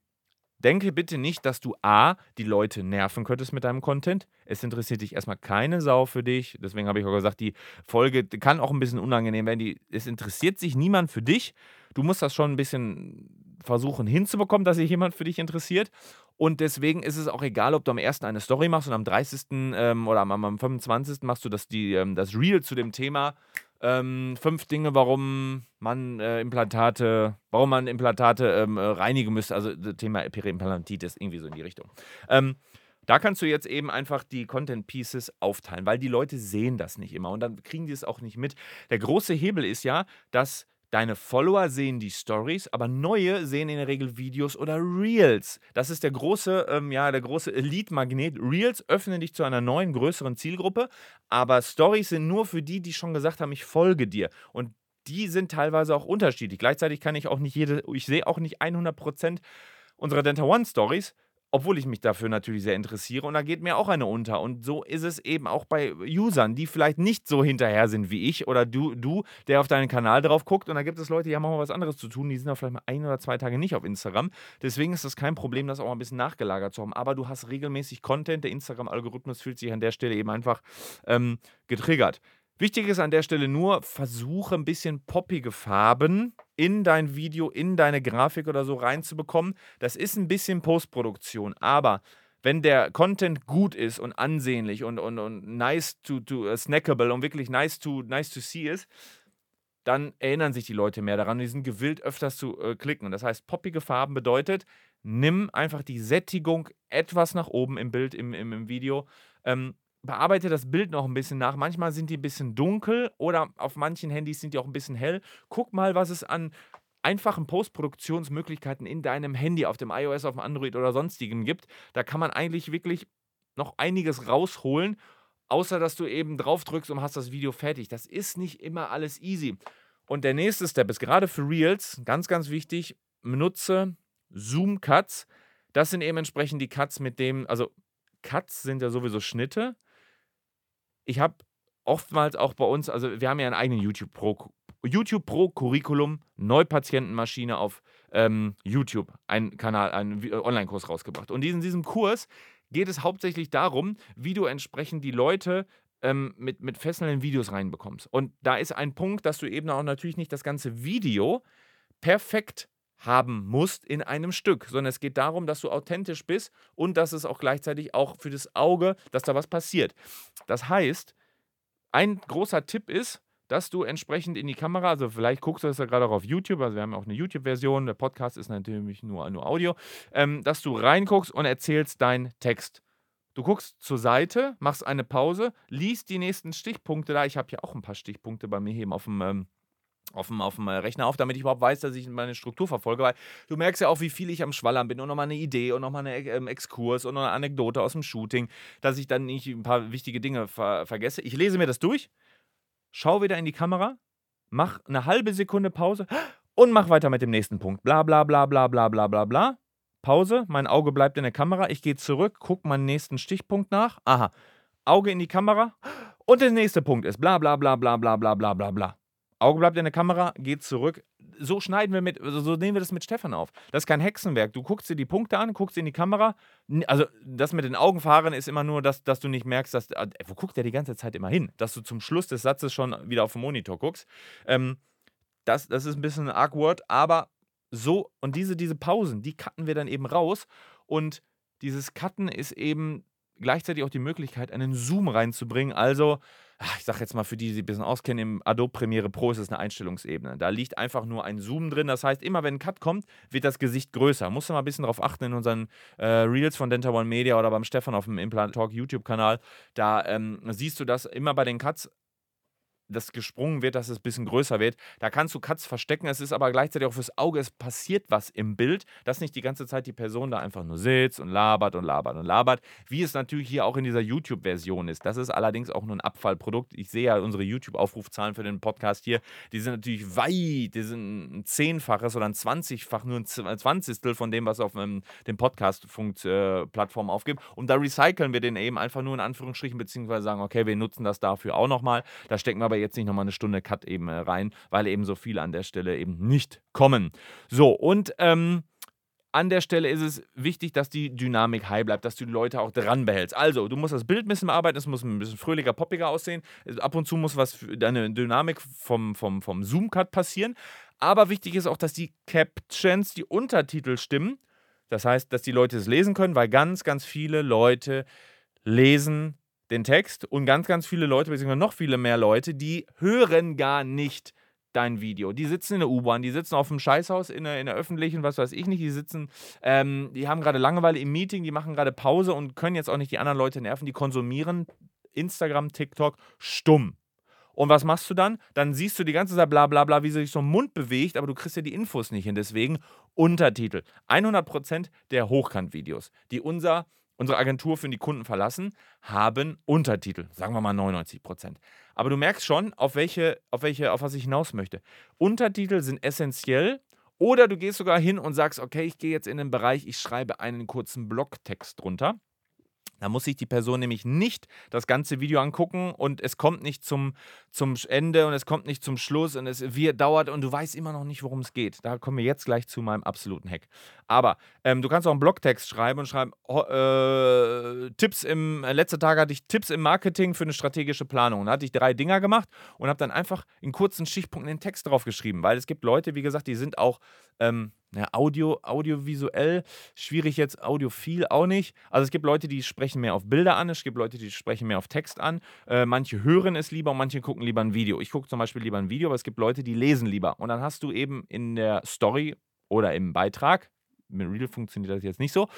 Denke bitte nicht, dass du A, die Leute nerven könntest mit deinem Content. Es interessiert dich erstmal keine Sau für dich. Deswegen habe ich auch gesagt, die Folge kann auch ein bisschen unangenehm werden. Die, es interessiert sich niemand für dich. Du musst das schon ein bisschen versuchen hinzubekommen, dass sich jemand für dich interessiert. Und deswegen ist es auch egal, ob du am 1. eine Story machst und am 30. Ähm, oder am, am 25. machst du das, die, ähm, das Reel zu dem Thema. Ähm, fünf Dinge, warum man äh, Implantate, warum man Implantate ähm, äh, reinigen müsste. Also das Thema Periimplantitis, irgendwie so in die Richtung. Ähm, da kannst du jetzt eben einfach die Content Pieces aufteilen, weil die Leute sehen das nicht immer und dann kriegen die es auch nicht mit. Der große Hebel ist ja, dass Deine Follower sehen die Stories, aber neue sehen in der Regel Videos oder Reels. Das ist der große, ähm, ja, der große Elite-Magnet. Reels öffnen dich zu einer neuen, größeren Zielgruppe, aber Stories sind nur für die, die schon gesagt haben, ich folge dir. Und die sind teilweise auch unterschiedlich. Gleichzeitig kann ich auch nicht jede, ich sehe auch nicht 100% unserer Denta One Stories, obwohl ich mich dafür natürlich sehr interessiere und da geht mir auch eine unter. Und so ist es eben auch bei Usern, die vielleicht nicht so hinterher sind wie ich oder du, du der auf deinen Kanal drauf guckt und da gibt es Leute, die haben auch mal was anderes zu tun, die sind da vielleicht mal ein oder zwei Tage nicht auf Instagram. Deswegen ist das kein Problem, das auch mal ein bisschen nachgelagert zu haben. Aber du hast regelmäßig Content, der Instagram-Algorithmus fühlt sich an der Stelle eben einfach ähm, getriggert. Wichtig ist an der Stelle nur, versuche ein bisschen poppige Farben in dein Video, in deine Grafik oder so reinzubekommen. Das ist ein bisschen Postproduktion, aber wenn der Content gut ist und ansehnlich und, und, und nice to, to uh, snackable und wirklich nice to, nice to see ist, dann erinnern sich die Leute mehr daran. Die sind gewillt, öfters zu äh, klicken. Und das heißt, poppige Farben bedeutet, nimm einfach die Sättigung etwas nach oben im Bild, im, im, im Video. Ähm, bearbeite das Bild noch ein bisschen nach. Manchmal sind die ein bisschen dunkel oder auf manchen Handys sind die auch ein bisschen hell. Guck mal, was es an einfachen Postproduktionsmöglichkeiten in deinem Handy, auf dem iOS, auf dem Android oder sonstigen gibt. Da kann man eigentlich wirklich noch einiges rausholen, außer dass du eben drauf drückst und hast das Video fertig. Das ist nicht immer alles easy. Und der nächste Step ist gerade für Reels ganz, ganz wichtig, benutze Zoom-Cuts. Das sind eben entsprechend die Cuts, mit dem, also Cuts sind ja sowieso Schnitte. Ich habe oftmals auch bei uns, also wir haben ja einen eigenen YouTube Pro, YouTube Pro Curriculum, Neupatientenmaschine auf ähm, YouTube, einen Kanal, einen Online-Kurs rausgebracht. Und in diesem Kurs geht es hauptsächlich darum, wie du entsprechend die Leute ähm, mit, mit fesselnden Videos reinbekommst. Und da ist ein Punkt, dass du eben auch natürlich nicht das ganze Video perfekt haben musst in einem Stück, sondern es geht darum, dass du authentisch bist und dass es auch gleichzeitig auch für das Auge, dass da was passiert. Das heißt, ein großer Tipp ist, dass du entsprechend in die Kamera, also vielleicht guckst du das ja gerade auch auf YouTube, also wir haben auch eine YouTube-Version, der Podcast ist natürlich nur, nur Audio, ähm, dass du reinguckst und erzählst deinen Text. Du guckst zur Seite, machst eine Pause, liest die nächsten Stichpunkte da. Ich habe ja auch ein paar Stichpunkte bei mir hier auf dem, ähm, auf dem, auf dem äh, Rechner auf, damit ich überhaupt weiß, dass ich meine Struktur verfolge, weil du merkst ja auch, wie viel ich am Schwallern bin und nochmal eine Idee und nochmal einen ähm, Exkurs und eine Anekdote aus dem Shooting, dass ich dann nicht ein paar wichtige Dinge ver vergesse. Ich lese mir das durch, schau wieder in die Kamera, mach eine halbe Sekunde Pause und mach weiter mit dem nächsten Punkt. Bla bla bla bla bla bla bla bla. Pause, mein Auge bleibt in der Kamera, ich gehe zurück, gucke meinen nächsten Stichpunkt nach. Aha, Auge in die Kamera und der nächste Punkt ist bla bla bla bla bla bla bla bla bla. Auge bleibt in der Kamera, geht zurück. So schneiden wir mit, so nehmen wir das mit Stefan auf. Das ist kein Hexenwerk. Du guckst dir die Punkte an, guckst in die Kamera. Also, das mit den Augenfahren ist immer nur, dass, dass du nicht merkst, dass. Äh, wo guckt der die ganze Zeit immer hin? Dass du zum Schluss des Satzes schon wieder auf den Monitor guckst. Ähm, das, das ist ein bisschen awkward, aber so, und diese, diese Pausen, die cutten wir dann eben raus. Und dieses Cutten ist eben gleichzeitig auch die Möglichkeit, einen Zoom reinzubringen. Also, ich sage jetzt mal für die, die sich ein bisschen auskennen, im Adobe Premiere Pro ist es eine Einstellungsebene. Da liegt einfach nur ein Zoom drin. Das heißt, immer wenn ein Cut kommt, wird das Gesicht größer. Musst du mal ein bisschen darauf achten in unseren äh, Reels von Denta One Media oder beim Stefan auf dem Implant Talk YouTube-Kanal. Da ähm, siehst du das immer bei den Cuts das gesprungen wird, dass es ein bisschen größer wird. Da kannst du Cuts verstecken. Es ist aber gleichzeitig auch fürs Auge, es passiert was im Bild, dass nicht die ganze Zeit die Person da einfach nur sitzt und labert und labert und labert, wie es natürlich hier auch in dieser YouTube-Version ist. Das ist allerdings auch nur ein Abfallprodukt. Ich sehe ja unsere YouTube-Aufrufzahlen für den Podcast hier, die sind natürlich weit, die sind ein Zehnfaches oder ein Zwanzigfach, nur ein Zwanzigstel von dem, was auf ähm, den Podcast-Plattformen äh, aufgibt. Und da recyceln wir den eben einfach nur in Anführungsstrichen, beziehungsweise sagen, okay, wir nutzen das dafür auch nochmal. Da stecken wir aber jetzt nicht nochmal eine Stunde Cut eben äh, rein, weil eben so viele an der Stelle eben nicht kommen. So, und ähm, an der Stelle ist es wichtig, dass die Dynamik high bleibt, dass du die Leute auch dran behältst. Also, du musst das Bild ein bisschen bearbeiten, es muss ein bisschen fröhlicher, poppiger aussehen. Ab und zu muss was für deine Dynamik vom, vom, vom Zoom-Cut passieren. Aber wichtig ist auch, dass die Captions, die Untertitel stimmen. Das heißt, dass die Leute es lesen können, weil ganz, ganz viele Leute lesen den Text und ganz, ganz viele Leute, beziehungsweise noch viele mehr Leute, die hören gar nicht dein Video. Die sitzen in der U-Bahn, die sitzen auf dem Scheißhaus in der, in der öffentlichen, was weiß ich nicht, die sitzen, ähm, die haben gerade Langeweile im Meeting, die machen gerade Pause und können jetzt auch nicht die anderen Leute nerven, die konsumieren Instagram, TikTok stumm. Und was machst du dann? Dann siehst du die ganze Zeit bla bla bla, wie sich so ein Mund bewegt, aber du kriegst ja die Infos nicht hin. Deswegen Untertitel. 100% der Hochkant-Videos, die unser unsere Agentur für die Kunden verlassen, haben Untertitel. Sagen wir mal 99 Prozent. Aber du merkst schon, auf welche, auf welche, auf was ich hinaus möchte. Untertitel sind essentiell. Oder du gehst sogar hin und sagst, okay, ich gehe jetzt in den Bereich, ich schreibe einen kurzen Blogtext drunter. Da muss sich die Person nämlich nicht das ganze Video angucken und es kommt nicht zum, zum Ende und es kommt nicht zum Schluss und es wird, dauert und du weißt immer noch nicht, worum es geht. Da kommen wir jetzt gleich zu meinem absoluten Hack. Aber ähm, du kannst auch einen Blogtext schreiben und schreiben, äh, Tipps im, äh, letzter Tag hatte ich Tipps im Marketing für eine strategische Planung. Da hatte ich drei Dinger gemacht und habe dann einfach in kurzen Stichpunkten den Text drauf geschrieben, weil es gibt Leute, wie gesagt, die sind auch ähm, ja, Audio, audiovisuell, schwierig jetzt, audiophil auch nicht. Also es gibt Leute, die sprechen mehr auf Bilder an, es gibt Leute, die sprechen mehr auf Text an. Äh, manche hören es lieber und manche gucken lieber ein Video. Ich gucke zum Beispiel lieber ein Video, aber es gibt Leute, die lesen lieber. Und dann hast du eben in der Story oder im Beitrag, mit Real funktioniert das jetzt nicht so,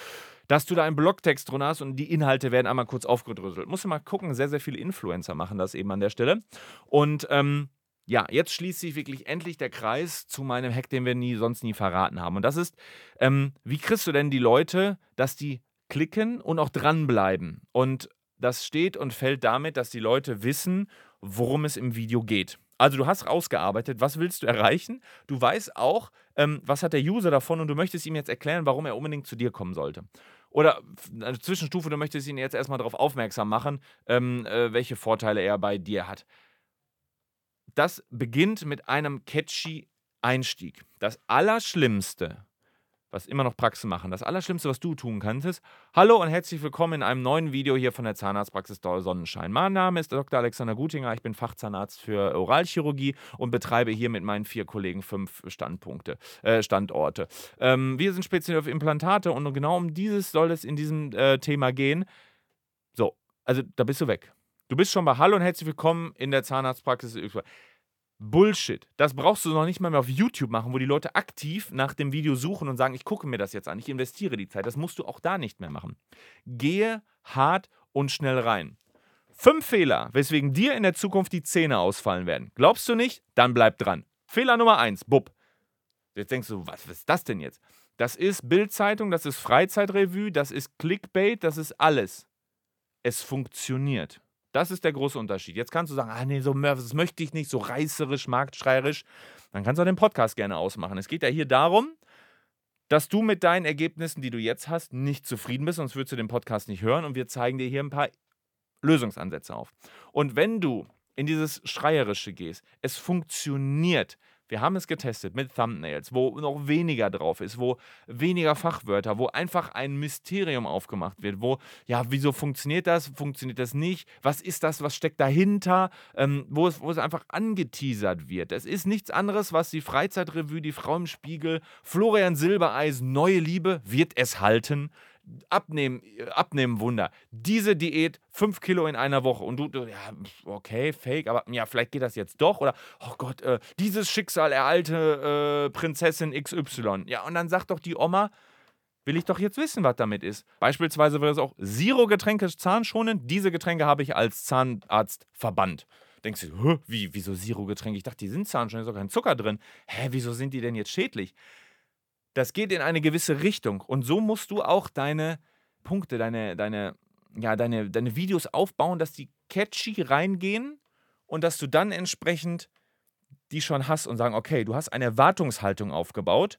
dass du da einen Blogtext drin hast und die Inhalte werden einmal kurz aufgedröselt. Musst du mal gucken, sehr, sehr viele Influencer machen das eben an der Stelle. Und ähm, ja, jetzt schließt sich wirklich endlich der Kreis zu meinem Hack, den wir nie, sonst nie verraten haben. Und das ist, ähm, wie kriegst du denn die Leute, dass die klicken und auch dranbleiben? Und das steht und fällt damit, dass die Leute wissen, worum es im Video geht. Also du hast rausgearbeitet, was willst du erreichen? Du weißt auch, ähm, was hat der User davon und du möchtest ihm jetzt erklären, warum er unbedingt zu dir kommen sollte. Oder eine Zwischenstufe, du möchtest ihn jetzt erstmal darauf aufmerksam machen, ähm, äh, welche Vorteile er bei dir hat. Das beginnt mit einem catchy Einstieg. Das Allerschlimmste, was immer noch Praxen machen. Das Allerschlimmste, was du tun kannst, ist Hallo und herzlich willkommen in einem neuen Video hier von der Zahnarztpraxis Sonnenschein. Mein Name ist Dr. Alexander Gutinger, ich bin Fachzahnarzt für Oralchirurgie und betreibe hier mit meinen vier Kollegen fünf Standpunkte, äh, Standorte. Ähm, wir sind speziell auf Implantate und genau um dieses soll es in diesem äh, Thema gehen. So, also da bist du weg. Du bist schon bei Hallo und herzlich willkommen in der Zahnarztpraxis. Bullshit. Das brauchst du noch nicht mal mehr auf YouTube machen, wo die Leute aktiv nach dem Video suchen und sagen, ich gucke mir das jetzt an, ich investiere die Zeit. Das musst du auch da nicht mehr machen. Gehe hart und schnell rein. Fünf Fehler, weswegen dir in der Zukunft die Zähne ausfallen werden. Glaubst du nicht? Dann bleib dran. Fehler Nummer eins, bub. Jetzt denkst du, was, was ist das denn jetzt? Das ist Bildzeitung, das ist Freizeitrevue, das ist Clickbait, das ist alles. Es funktioniert. Das ist der große Unterschied. Jetzt kannst du sagen, ah nee, so das möchte ich nicht, so reißerisch, marktschreierisch. Dann kannst du auch den Podcast gerne ausmachen. Es geht ja hier darum, dass du mit deinen Ergebnissen, die du jetzt hast, nicht zufrieden bist, sonst würdest du den Podcast nicht hören. Und wir zeigen dir hier ein paar Lösungsansätze auf. Und wenn du in dieses Schreierische gehst, es funktioniert, wir haben es getestet mit Thumbnails, wo noch weniger drauf ist, wo weniger Fachwörter, wo einfach ein Mysterium aufgemacht wird, wo, ja, wieso funktioniert das, funktioniert das nicht, was ist das, was steckt dahinter, ähm, wo, es, wo es einfach angeteasert wird. Es ist nichts anderes, was die Freizeitrevue, die Frau im Spiegel, Florian Silbereis, Neue Liebe, wird es halten, Abnehmen, Abnehmen Wunder. Diese Diät, 5 Kilo in einer Woche. Und du, du, ja, okay, fake, aber ja, vielleicht geht das jetzt doch. Oder, oh Gott, äh, dieses Schicksal ereilte äh, Prinzessin XY. Ja, und dann sagt doch die Oma, will ich doch jetzt wissen, was damit ist. Beispielsweise wäre es auch Zero-Getränke zahnschonend. Diese Getränke habe ich als Zahnarzt verbannt. Denkst du, wie, wieso Zero-Getränke? Ich dachte, die sind zahnschonend, ist doch kein Zucker drin. Hä, wieso sind die denn jetzt schädlich? Das geht in eine gewisse Richtung. Und so musst du auch deine Punkte, deine, deine, ja, deine, deine Videos aufbauen, dass die catchy reingehen und dass du dann entsprechend die schon hast und sagen, okay, du hast eine Erwartungshaltung aufgebaut.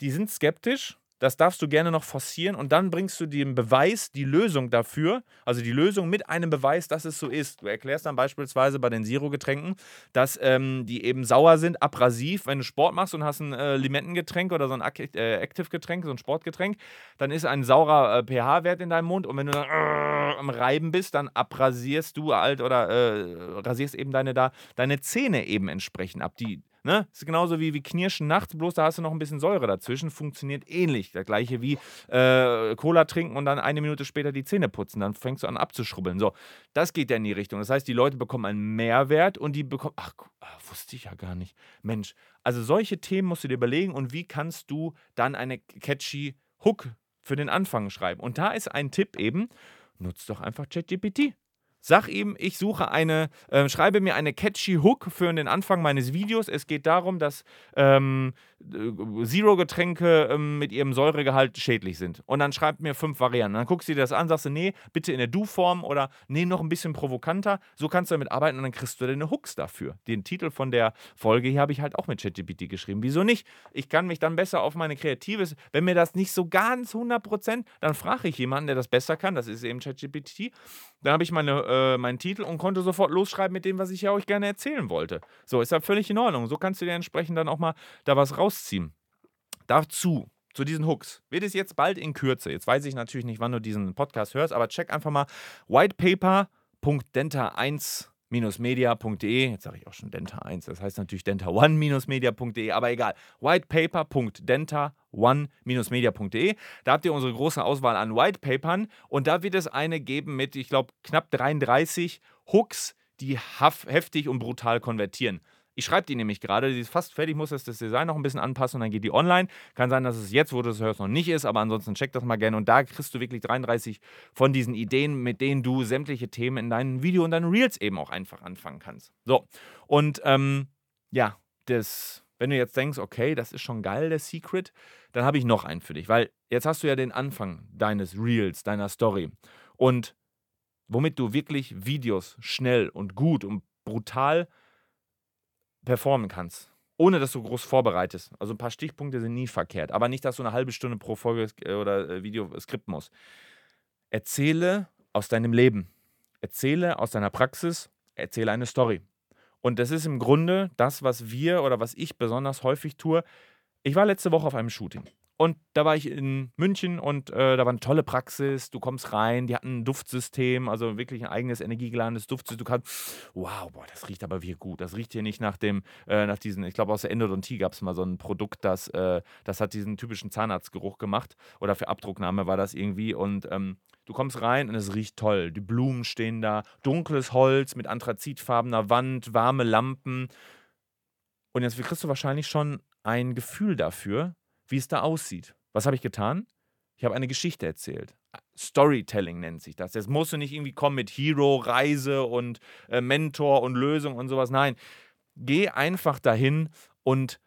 Die sind skeptisch, das darfst du gerne noch forcieren und dann bringst du den Beweis, die Lösung dafür, also die Lösung mit einem Beweis, dass es so ist. Du erklärst dann beispielsweise bei den Zero-Getränken, dass ähm, die eben sauer sind, abrasiv. Wenn du Sport machst und hast ein äh, Limettengetränk oder so ein äh, Active-Getränk, so ein Sportgetränk, dann ist ein saurer äh, pH-Wert in deinem Mund und wenn du dann äh, am Reiben bist, dann abrasierst du halt oder äh, rasierst eben deine, da, deine Zähne eben entsprechend ab. Die Ne? Ist genauso wie, wie Knirschen nachts, bloß da hast du noch ein bisschen Säure dazwischen. Funktioniert ähnlich. Das gleiche wie äh, Cola trinken und dann eine Minute später die Zähne putzen. Dann fängst du an abzuschrubbeln. So, das geht ja in die Richtung. Das heißt, die Leute bekommen einen Mehrwert und die bekommen. Ach, ach wusste ich ja gar nicht. Mensch, also solche Themen musst du dir überlegen und wie kannst du dann eine catchy Hook für den Anfang schreiben. Und da ist ein Tipp eben, nutzt doch einfach ChatGPT. Sag ihm, ich suche eine, äh, schreibe mir eine catchy Hook für den Anfang meines Videos. Es geht darum, dass ähm, äh, Zero-Getränke ähm, mit ihrem Säuregehalt schädlich sind. Und dann schreibt mir fünf Varianten. Dann guckst du dir das an, sagst du, nee, bitte in der Du-Form oder nee, noch ein bisschen provokanter. So kannst du damit arbeiten und dann kriegst du deine Hooks dafür. Den Titel von der Folge hier habe ich halt auch mit ChatGPT geschrieben. Wieso nicht? Ich kann mich dann besser auf meine Kreatives, wenn mir das nicht so ganz 100%, dann frage ich jemanden, der das besser kann. Das ist eben ChatGPT. Dann habe ich meine äh, meinen Titel und konnte sofort losschreiben mit dem, was ich ja euch gerne erzählen wollte. So, ist ja völlig in Ordnung. So kannst du dir entsprechend dann auch mal da was rausziehen. Dazu, zu diesen Hooks, wird es jetzt bald in Kürze. Jetzt weiß ich natürlich nicht, wann du diesen Podcast hörst, aber check einfach mal whitepaper.denta1 media.de, jetzt sage ich auch schon Denta 1, das heißt natürlich denta1-media.de, aber egal, whitepaper.denta1-media.de, da habt ihr unsere große Auswahl an Whitepapern und da wird es eine geben mit, ich glaube, knapp 33 Hooks, die heftig und brutal konvertieren. Ich schreibe die nämlich gerade, die ist fast fertig, muss das Design noch ein bisschen anpassen und dann geht die online. Kann sein, dass es jetzt, wo du es hörst, noch nicht ist, aber ansonsten check das mal gerne. Und da kriegst du wirklich 33 von diesen Ideen, mit denen du sämtliche Themen in deinen Video und deinen Reels eben auch einfach anfangen kannst. So, und ähm, ja, das, wenn du jetzt denkst, okay, das ist schon geil, der Secret, dann habe ich noch einen für dich, weil jetzt hast du ja den Anfang deines Reels, deiner Story. Und womit du wirklich Videos schnell und gut und brutal performen kannst. Ohne dass du groß vorbereitest. Also ein paar Stichpunkte sind nie verkehrt. Aber nicht, dass du eine halbe Stunde pro Folge äh, oder äh, Video skript musst. Erzähle aus deinem Leben. Erzähle aus deiner Praxis. Erzähle eine Story. Und das ist im Grunde das, was wir oder was ich besonders häufig tue. Ich war letzte Woche auf einem Shooting. Und da war ich in München und äh, da war eine tolle Praxis. Du kommst rein, die hatten ein Duftsystem, also wirklich ein eigenes energiegeladenes Duftsystem. Du kannst, wow, boah, das riecht aber wie gut. Das riecht hier nicht nach dem, äh, nach diesen, ich glaube aus der Endodontie gab es mal so ein Produkt, das, äh, das hat diesen typischen Zahnarztgeruch gemacht. Oder für Abdrucknahme war das irgendwie. Und ähm, du kommst rein und es riecht toll. Die Blumen stehen da, dunkles Holz mit anthrazitfarbener Wand, warme Lampen. Und jetzt kriegst du wahrscheinlich schon ein Gefühl dafür, wie es da aussieht. Was habe ich getan? Ich habe eine Geschichte erzählt. Storytelling nennt sich das. Jetzt musst du nicht irgendwie kommen mit Hero, Reise und äh, Mentor und Lösung und sowas. Nein, geh einfach dahin und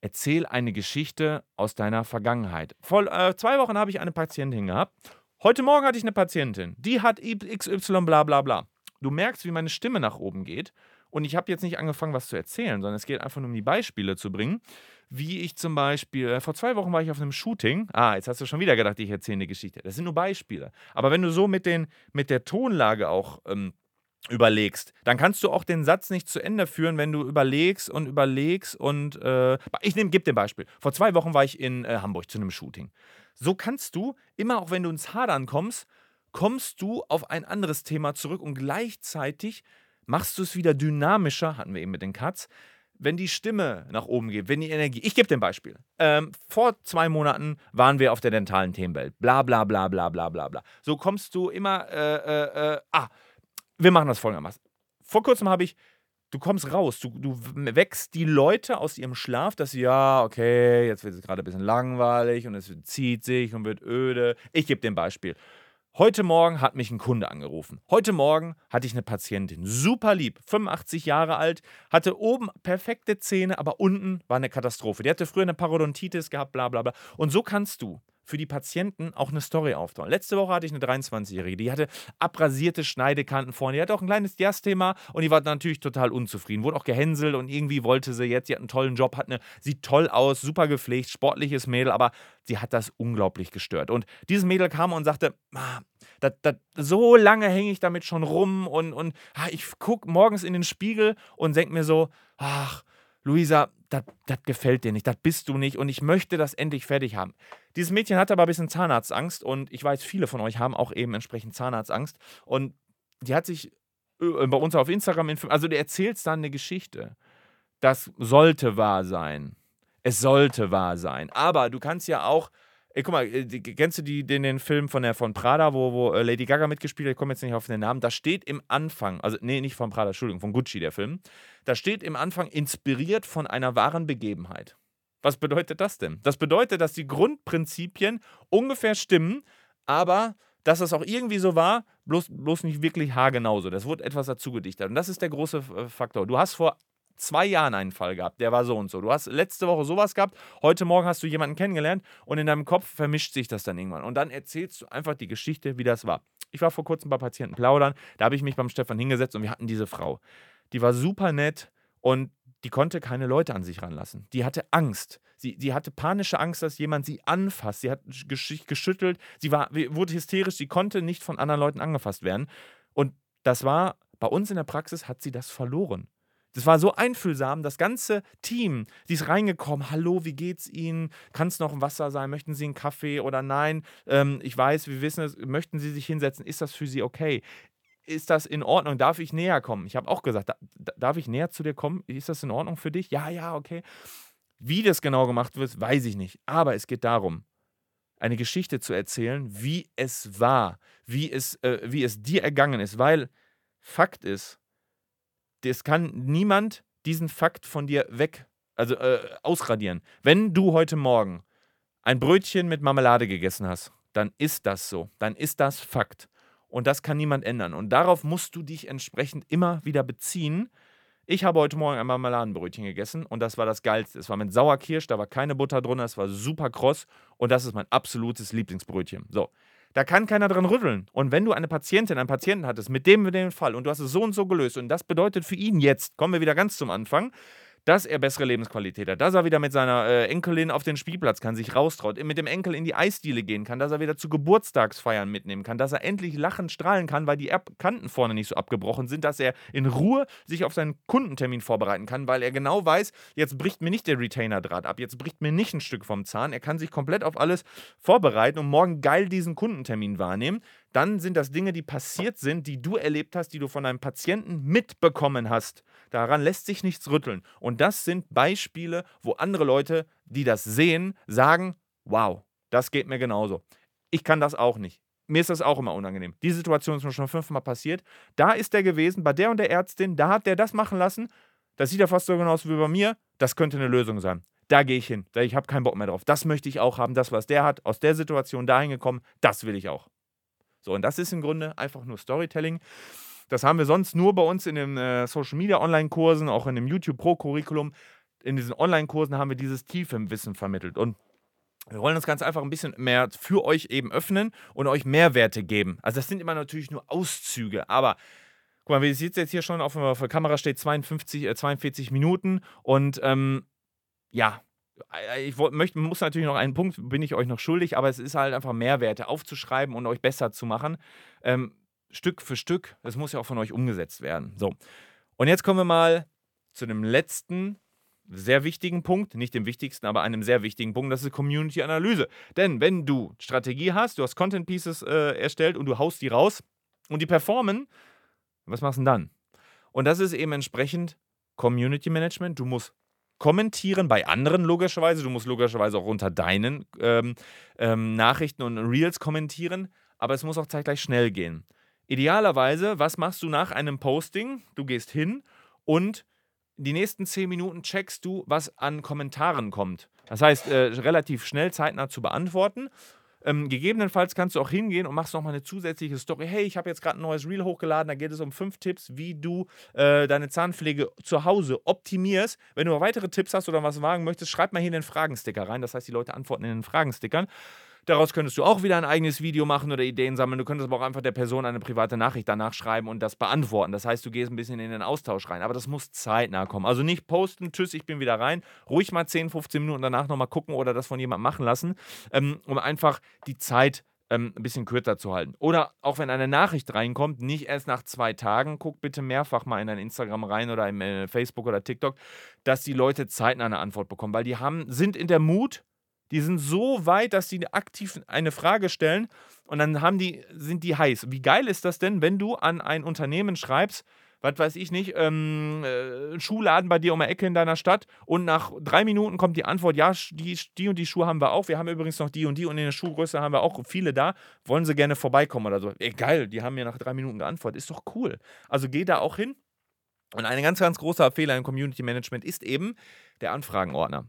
erzähl eine Geschichte aus deiner Vergangenheit. Vor äh, zwei Wochen habe ich eine Patientin gehabt. Heute Morgen hatte ich eine Patientin. Die hat XY bla bla bla. Du merkst, wie meine Stimme nach oben geht. Und ich habe jetzt nicht angefangen, was zu erzählen, sondern es geht einfach nur um die Beispiele zu bringen wie ich zum Beispiel, äh, vor zwei Wochen war ich auf einem Shooting. Ah, jetzt hast du schon wieder gedacht, ich erzähle eine Geschichte. Das sind nur Beispiele. Aber wenn du so mit, den, mit der Tonlage auch ähm, überlegst, dann kannst du auch den Satz nicht zu Ende führen, wenn du überlegst und überlegst und äh, ich nehme, gib dir ein Beispiel. Vor zwei Wochen war ich in äh, Hamburg zu einem Shooting. So kannst du immer auch wenn du ins Hadern kommst, kommst du auf ein anderes Thema zurück und gleichzeitig machst du es wieder dynamischer, hatten wir eben mit den Cuts, wenn die Stimme nach oben geht, wenn die Energie. Ich gebe dir ein Beispiel. Ähm, vor zwei Monaten waren wir auf der dentalen Themenwelt. Bla bla bla bla bla bla bla. So kommst du immer. Äh, äh, äh, ah, wir machen das folgendermaßen. Vor kurzem habe ich. Du kommst raus, du, du wächst die Leute aus ihrem Schlaf, dass sie, ja, okay, jetzt wird es gerade ein bisschen langweilig und es zieht sich und wird öde. Ich gebe ein Beispiel. Heute Morgen hat mich ein Kunde angerufen. Heute Morgen hatte ich eine Patientin, super lieb, 85 Jahre alt, hatte oben perfekte Zähne, aber unten war eine Katastrophe. Die hatte früher eine Parodontitis gehabt, bla bla bla. Und so kannst du für die Patienten auch eine Story aufbauen. Letzte Woche hatte ich eine 23-Jährige, die hatte abrasierte Schneidekanten vorne, die hatte auch ein kleines Diasthema und die war natürlich total unzufrieden, wurde auch gehänselt und irgendwie wollte sie jetzt, sie hat einen tollen Job, hat eine, sieht toll aus, super gepflegt, sportliches Mädel, aber sie hat das unglaublich gestört. Und dieses Mädel kam und sagte, ah, dat, dat, so lange hänge ich damit schon rum und, und ah, ich gucke morgens in den Spiegel und denke mir so, ach, Luisa, das gefällt dir nicht, das bist du nicht und ich möchte das endlich fertig haben. Dieses Mädchen hatte aber ein bisschen Zahnarztangst und ich weiß, viele von euch haben auch eben entsprechend Zahnarztangst und die hat sich äh, bei uns auf Instagram, also du erzählst dann eine Geschichte. Das sollte wahr sein. Es sollte wahr sein. Aber du kannst ja auch Ey, guck mal, äh, kennst du die, den, den Film von der von Prada, wo, wo äh, Lady Gaga mitgespielt hat? Ich komme jetzt nicht auf den Namen. Da steht im Anfang, also nee, nicht von Prada, Entschuldigung, von Gucci der Film. Da steht im Anfang inspiriert von einer wahren Begebenheit. Was bedeutet das denn? Das bedeutet, dass die Grundprinzipien ungefähr stimmen, aber dass das auch irgendwie so war, bloß, bloß nicht wirklich haargenau so. Das wurde etwas dazu gedichtet. Und das ist der große Faktor. Du hast vor zwei Jahren einen Fall gehabt, der war so und so. Du hast letzte Woche sowas gehabt, heute Morgen hast du jemanden kennengelernt und in deinem Kopf vermischt sich das dann irgendwann. Und dann erzählst du einfach die Geschichte, wie das war. Ich war vor kurzem bei Patienten plaudern, da habe ich mich beim Stefan hingesetzt und wir hatten diese Frau. Die war super nett und die konnte keine Leute an sich ranlassen. Die hatte Angst. Sie, sie hatte panische Angst, dass jemand sie anfasst. Sie hat geschüttelt, sie war, wurde hysterisch, sie konnte nicht von anderen Leuten angefasst werden. Und das war, bei uns in der Praxis hat sie das verloren. Das war so einfühlsam. Das ganze Team, die ist reingekommen. Hallo, wie geht's Ihnen? Kann es noch ein Wasser sein? Möchten Sie einen Kaffee oder nein? Ähm, ich weiß, wir wissen es. Möchten Sie sich hinsetzen? Ist das für Sie okay? Ist das in Ordnung? Darf ich näher kommen? Ich habe auch gesagt, da, darf ich näher zu dir kommen? Ist das in Ordnung für dich? Ja, ja, okay. Wie das genau gemacht wird, weiß ich nicht. Aber es geht darum, eine Geschichte zu erzählen, wie es war, wie es, äh, wie es dir ergangen ist. Weil Fakt ist, das kann niemand diesen Fakt von dir weg, also äh, ausradieren. Wenn du heute Morgen ein Brötchen mit Marmelade gegessen hast, dann ist das so. Dann ist das Fakt. Und das kann niemand ändern. Und darauf musst du dich entsprechend immer wieder beziehen. Ich habe heute Morgen ein Marmeladenbrötchen gegessen und das war das Geilste. Es war mit Sauerkirsch, da war keine Butter drin, es war super kross und das ist mein absolutes Lieblingsbrötchen. So, da kann keiner dran rütteln. Und wenn du eine Patientin, einen Patienten hattest mit dem, mit dem Fall und du hast es so und so gelöst und das bedeutet für ihn jetzt, kommen wir wieder ganz zum Anfang, dass er bessere Lebensqualität hat, dass er wieder mit seiner äh, Enkelin auf den Spielplatz kann, sich raustraut, mit dem Enkel in die Eisdiele gehen kann, dass er wieder zu Geburtstagsfeiern mitnehmen kann, dass er endlich lachend strahlen kann, weil die Kanten vorne nicht so abgebrochen sind, dass er in Ruhe sich auf seinen Kundentermin vorbereiten kann, weil er genau weiß, jetzt bricht mir nicht der Retainer-Draht ab, jetzt bricht mir nicht ein Stück vom Zahn, er kann sich komplett auf alles vorbereiten und morgen geil diesen Kundentermin wahrnehmen dann sind das Dinge, die passiert sind, die du erlebt hast, die du von deinem Patienten mitbekommen hast. Daran lässt sich nichts rütteln. Und das sind Beispiele, wo andere Leute, die das sehen, sagen, wow, das geht mir genauso. Ich kann das auch nicht. Mir ist das auch immer unangenehm. Die Situation ist mir schon fünfmal passiert. Da ist der gewesen, bei der und der Ärztin, da hat der das machen lassen. Das sieht ja fast so genau aus wie bei mir. Das könnte eine Lösung sein. Da gehe ich hin. Ich habe keinen Bock mehr drauf. Das möchte ich auch haben. Das, was der hat, aus der Situation dahin gekommen, das will ich auch. So, und das ist im Grunde einfach nur Storytelling. Das haben wir sonst nur bei uns in den äh, Social Media Online-Kursen, auch in dem YouTube Pro-Curriculum. In diesen Online-Kursen haben wir dieses tiefe Wissen vermittelt. Und wir wollen uns ganz einfach ein bisschen mehr für euch eben öffnen und euch Mehrwerte geben. Also, das sind immer natürlich nur Auszüge, aber guck mal, wie es jetzt hier schon auf, der Kamera steht 52, äh, 42 Minuten und ähm, ja, ich möchte, muss natürlich noch einen Punkt, bin ich euch noch schuldig, aber es ist halt einfach Mehrwerte aufzuschreiben und euch besser zu machen. Ähm, Stück für Stück, das muss ja auch von euch umgesetzt werden. So. Und jetzt kommen wir mal zu dem letzten sehr wichtigen Punkt, nicht dem wichtigsten, aber einem sehr wichtigen Punkt, das ist Community-Analyse. Denn wenn du Strategie hast, du hast Content Pieces äh, erstellt und du haust die raus und die performen, was machst du denn dann? Und das ist eben entsprechend Community Management. Du musst kommentieren bei anderen logischerweise. Du musst logischerweise auch unter deinen ähm, ähm, Nachrichten und Reels kommentieren, aber es muss auch zeitgleich schnell gehen. Idealerweise, was machst du nach einem Posting? Du gehst hin und die nächsten zehn Minuten checkst du, was an Kommentaren kommt. Das heißt, äh, relativ schnell zeitnah zu beantworten ähm, gegebenenfalls kannst du auch hingehen und machst nochmal eine zusätzliche Story. Hey, ich habe jetzt gerade ein neues Reel hochgeladen, da geht es um fünf Tipps, wie du äh, deine Zahnpflege zu Hause optimierst. Wenn du weitere Tipps hast oder was wagen möchtest, schreib mal hier in den Fragensticker rein. Das heißt, die Leute antworten in den Fragenstickern. Daraus könntest du auch wieder ein eigenes Video machen oder Ideen sammeln. Du könntest aber auch einfach der Person eine private Nachricht danach schreiben und das beantworten. Das heißt, du gehst ein bisschen in den Austausch rein. Aber das muss zeitnah kommen. Also nicht posten, tschüss, ich bin wieder rein. Ruhig mal 10, 15 Minuten danach nochmal gucken oder das von jemandem machen lassen, ähm, um einfach die Zeit ähm, ein bisschen kürzer zu halten. Oder auch wenn eine Nachricht reinkommt, nicht erst nach zwei Tagen, guck bitte mehrfach mal in dein Instagram rein oder in äh, Facebook oder TikTok, dass die Leute zeitnah eine Antwort bekommen, weil die haben, sind in der Mut, die sind so weit, dass sie aktiv eine Frage stellen und dann haben die, sind die heiß. Wie geil ist das denn, wenn du an ein Unternehmen schreibst, was weiß ich nicht, ähm, äh, Schuhladen bei dir um die Ecke in deiner Stadt und nach drei Minuten kommt die Antwort, ja, die, die und die Schuhe haben wir auch, wir haben übrigens noch die und die und in der Schuhgröße haben wir auch viele da, wollen sie gerne vorbeikommen oder so. Ey, geil, die haben mir nach drei Minuten geantwortet, ist doch cool. Also geh da auch hin. Und ein ganz, ganz großer Fehler im Community Management ist eben der Anfragenordner.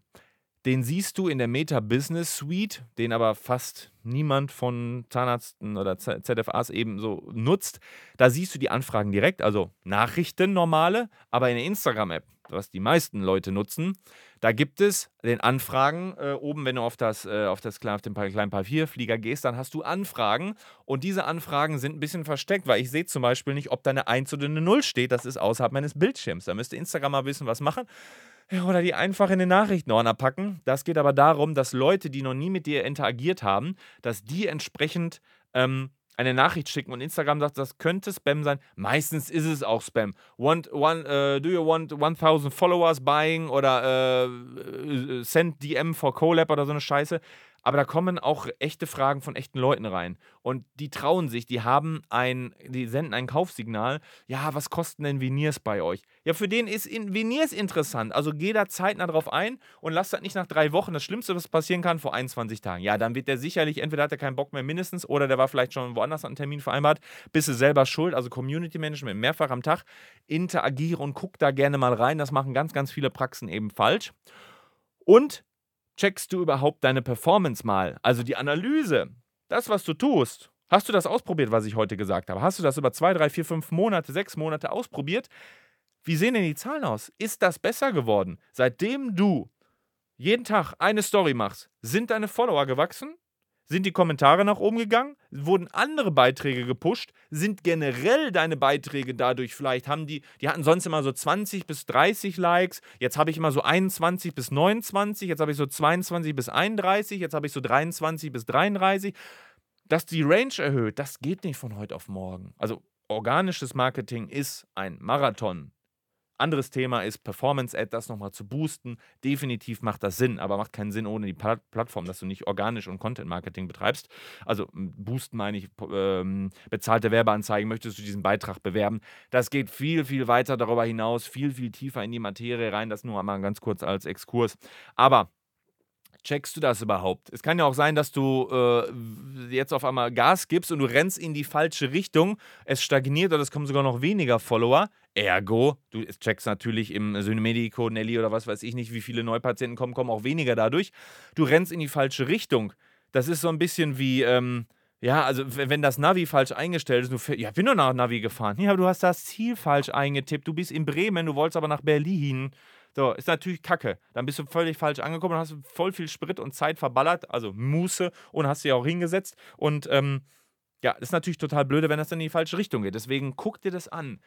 Den siehst du in der Meta Business Suite, den aber fast niemand von Zahnärzten oder ZFAs eben so nutzt. Da siehst du die Anfragen direkt, also Nachrichten normale, aber in der Instagram-App, was die meisten Leute nutzen, da gibt es den Anfragen äh, oben, wenn du auf das, äh, auf das auf den kleinen Papierflieger gehst, dann hast du Anfragen und diese Anfragen sind ein bisschen versteckt, weil ich sehe zum Beispiel nicht, ob da eine 1 oder eine 0 steht, das ist außerhalb meines Bildschirms. Da müsste Instagram mal wissen, was machen oder die einfach in den Nachrichtenordner packen. Das geht aber darum, dass Leute, die noch nie mit dir interagiert haben, dass die entsprechend ähm, eine Nachricht schicken und Instagram sagt, das könnte Spam sein. Meistens ist es auch Spam. Want, one, uh, do you want 1000 followers buying oder uh, send DM for Collab oder so eine Scheiße. Aber da kommen auch echte Fragen von echten Leuten rein. Und die trauen sich, die haben ein, die senden ein Kaufsignal. Ja, was kosten denn Veneers bei euch? Ja, für den ist in Veneers interessant. Also geh da zeitnah drauf ein und lass das nicht nach drei Wochen. Das Schlimmste, was passieren kann, vor 21 Tagen. Ja, dann wird der sicherlich, entweder hat er keinen Bock mehr mindestens oder der war vielleicht schon woanders einen Termin vereinbart. Bist du selber schuld. Also Community Management mehrfach am Tag. Interagiere und guck da gerne mal rein. Das machen ganz, ganz viele Praxen eben falsch. Und checkst du überhaupt deine Performance mal? Also die Analyse, das, was du tust. Hast du das ausprobiert, was ich heute gesagt habe? Hast du das über zwei, drei, vier, fünf Monate, sechs Monate ausprobiert? Wie sehen denn die Zahlen aus? Ist das besser geworden? Seitdem du jeden Tag eine Story machst, sind deine Follower gewachsen? Sind die Kommentare nach oben gegangen? Wurden andere Beiträge gepusht? Sind generell deine Beiträge dadurch vielleicht, haben die, die hatten sonst immer so 20 bis 30 Likes, jetzt habe ich immer so 21 bis 29, jetzt habe ich so 22 bis 31, jetzt habe ich so 23 bis 33. Dass die Range erhöht, das geht nicht von heute auf morgen. Also organisches Marketing ist ein Marathon. Anderes Thema ist Performance-Ad, das nochmal zu boosten. Definitiv macht das Sinn, aber macht keinen Sinn ohne die Plattform, dass du nicht organisch und Content-Marketing betreibst. Also boosten meine ich, ähm, bezahlte Werbeanzeigen, möchtest du diesen Beitrag bewerben. Das geht viel, viel weiter darüber hinaus, viel, viel tiefer in die Materie rein. Das nur einmal ganz kurz als Exkurs. Aber checkst du das überhaupt? Es kann ja auch sein, dass du äh, jetzt auf einmal Gas gibst und du rennst in die falsche Richtung, es stagniert oder es kommen sogar noch weniger Follower. Ergo, du checkst natürlich im Synemedico, Nelly oder was weiß ich nicht, wie viele Neupatienten kommen, kommen auch weniger dadurch. Du rennst in die falsche Richtung. Das ist so ein bisschen wie, ähm, ja, also wenn das Navi falsch eingestellt ist, du, ja, bin doch nach Navi gefahren. Ja, du hast das Ziel falsch eingetippt. Du bist in Bremen, du wolltest aber nach Berlin. So, ist natürlich kacke. Dann bist du völlig falsch angekommen und hast voll viel Sprit und Zeit verballert, also Muße, und hast dich auch hingesetzt. Und ähm, ja, das ist natürlich total blöde, wenn das dann in die falsche Richtung geht. Deswegen guck dir das an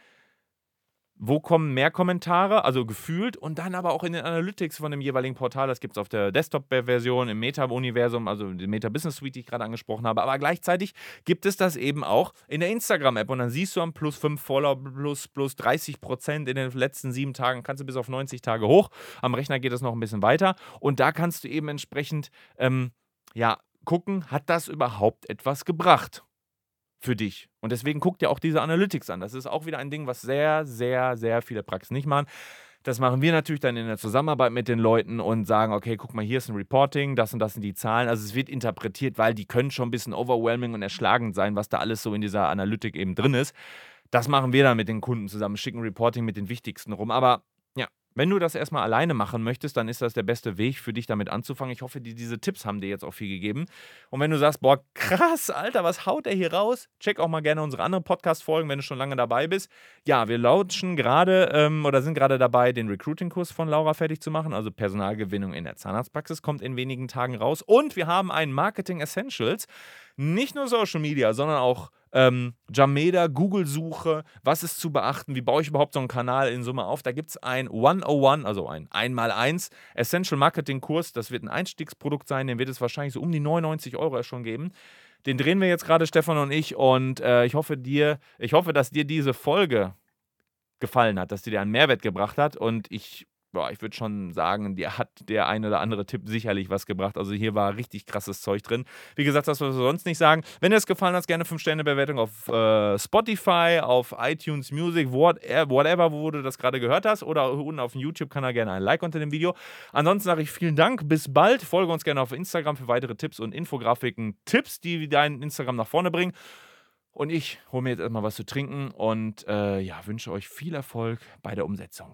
wo kommen mehr Kommentare, also gefühlt, und dann aber auch in den Analytics von dem jeweiligen Portal. Das gibt es auf der Desktop-Version, im Meta-Universum, also die Meta-Business Suite, die ich gerade angesprochen habe. Aber gleichzeitig gibt es das eben auch in der Instagram-App. Und dann siehst du am plus 5 Follower, plus, plus 30 Prozent in den letzten sieben Tagen, kannst du bis auf 90 Tage hoch. Am Rechner geht es noch ein bisschen weiter. Und da kannst du eben entsprechend, ähm, ja, gucken, hat das überhaupt etwas gebracht? Für dich. Und deswegen guck dir auch diese Analytics an. Das ist auch wieder ein Ding, was sehr, sehr, sehr viele Praxen nicht machen. Das machen wir natürlich dann in der Zusammenarbeit mit den Leuten und sagen, okay, guck mal, hier ist ein Reporting, das und das sind die Zahlen. Also es wird interpretiert, weil die können schon ein bisschen overwhelming und erschlagend sein, was da alles so in dieser Analytik eben drin ist. Das machen wir dann mit den Kunden zusammen, schicken Reporting mit den wichtigsten rum. Aber wenn du das erstmal alleine machen möchtest, dann ist das der beste Weg für dich damit anzufangen. Ich hoffe, die, diese Tipps haben dir jetzt auch viel gegeben. Und wenn du sagst, boah, krass, Alter, was haut der hier raus? Check auch mal gerne unsere anderen Podcast-Folgen, wenn du schon lange dabei bist. Ja, wir launchen gerade ähm, oder sind gerade dabei, den Recruiting-Kurs von Laura fertig zu machen. Also Personalgewinnung in der Zahnarztpraxis kommt in wenigen Tagen raus. Und wir haben ein Marketing Essentials. Nicht nur Social Media, sondern auch ähm, Jameda, Google-Suche, was ist zu beachten, wie baue ich überhaupt so einen Kanal in Summe auf. Da gibt es ein 101, also ein 1x1 Essential Marketing Kurs. Das wird ein Einstiegsprodukt sein, den wird es wahrscheinlich so um die 99 Euro schon geben. Den drehen wir jetzt gerade, Stefan und ich, und äh, ich hoffe dir, ich hoffe, dass dir diese Folge gefallen hat, dass dir einen Mehrwert gebracht hat und ich boah, ich würde schon sagen, dir hat der ein oder andere Tipp sicherlich was gebracht. Also hier war richtig krasses Zeug drin. Wie gesagt, das, was wir sonst nicht sagen. Wenn dir es gefallen hat, gerne 5-Sterne-Bewertung auf äh, Spotify, auf iTunes Music, whatever, wo du das gerade gehört hast. Oder unten auf dem YouTube-Kanal gerne ein Like unter dem Video. Ansonsten sage ich vielen Dank, bis bald. Folge uns gerne auf Instagram für weitere Tipps und Infografiken. Tipps, die dein Instagram nach vorne bringen. Und ich hole mir jetzt erstmal was zu trinken und äh, ja, wünsche euch viel Erfolg bei der Umsetzung.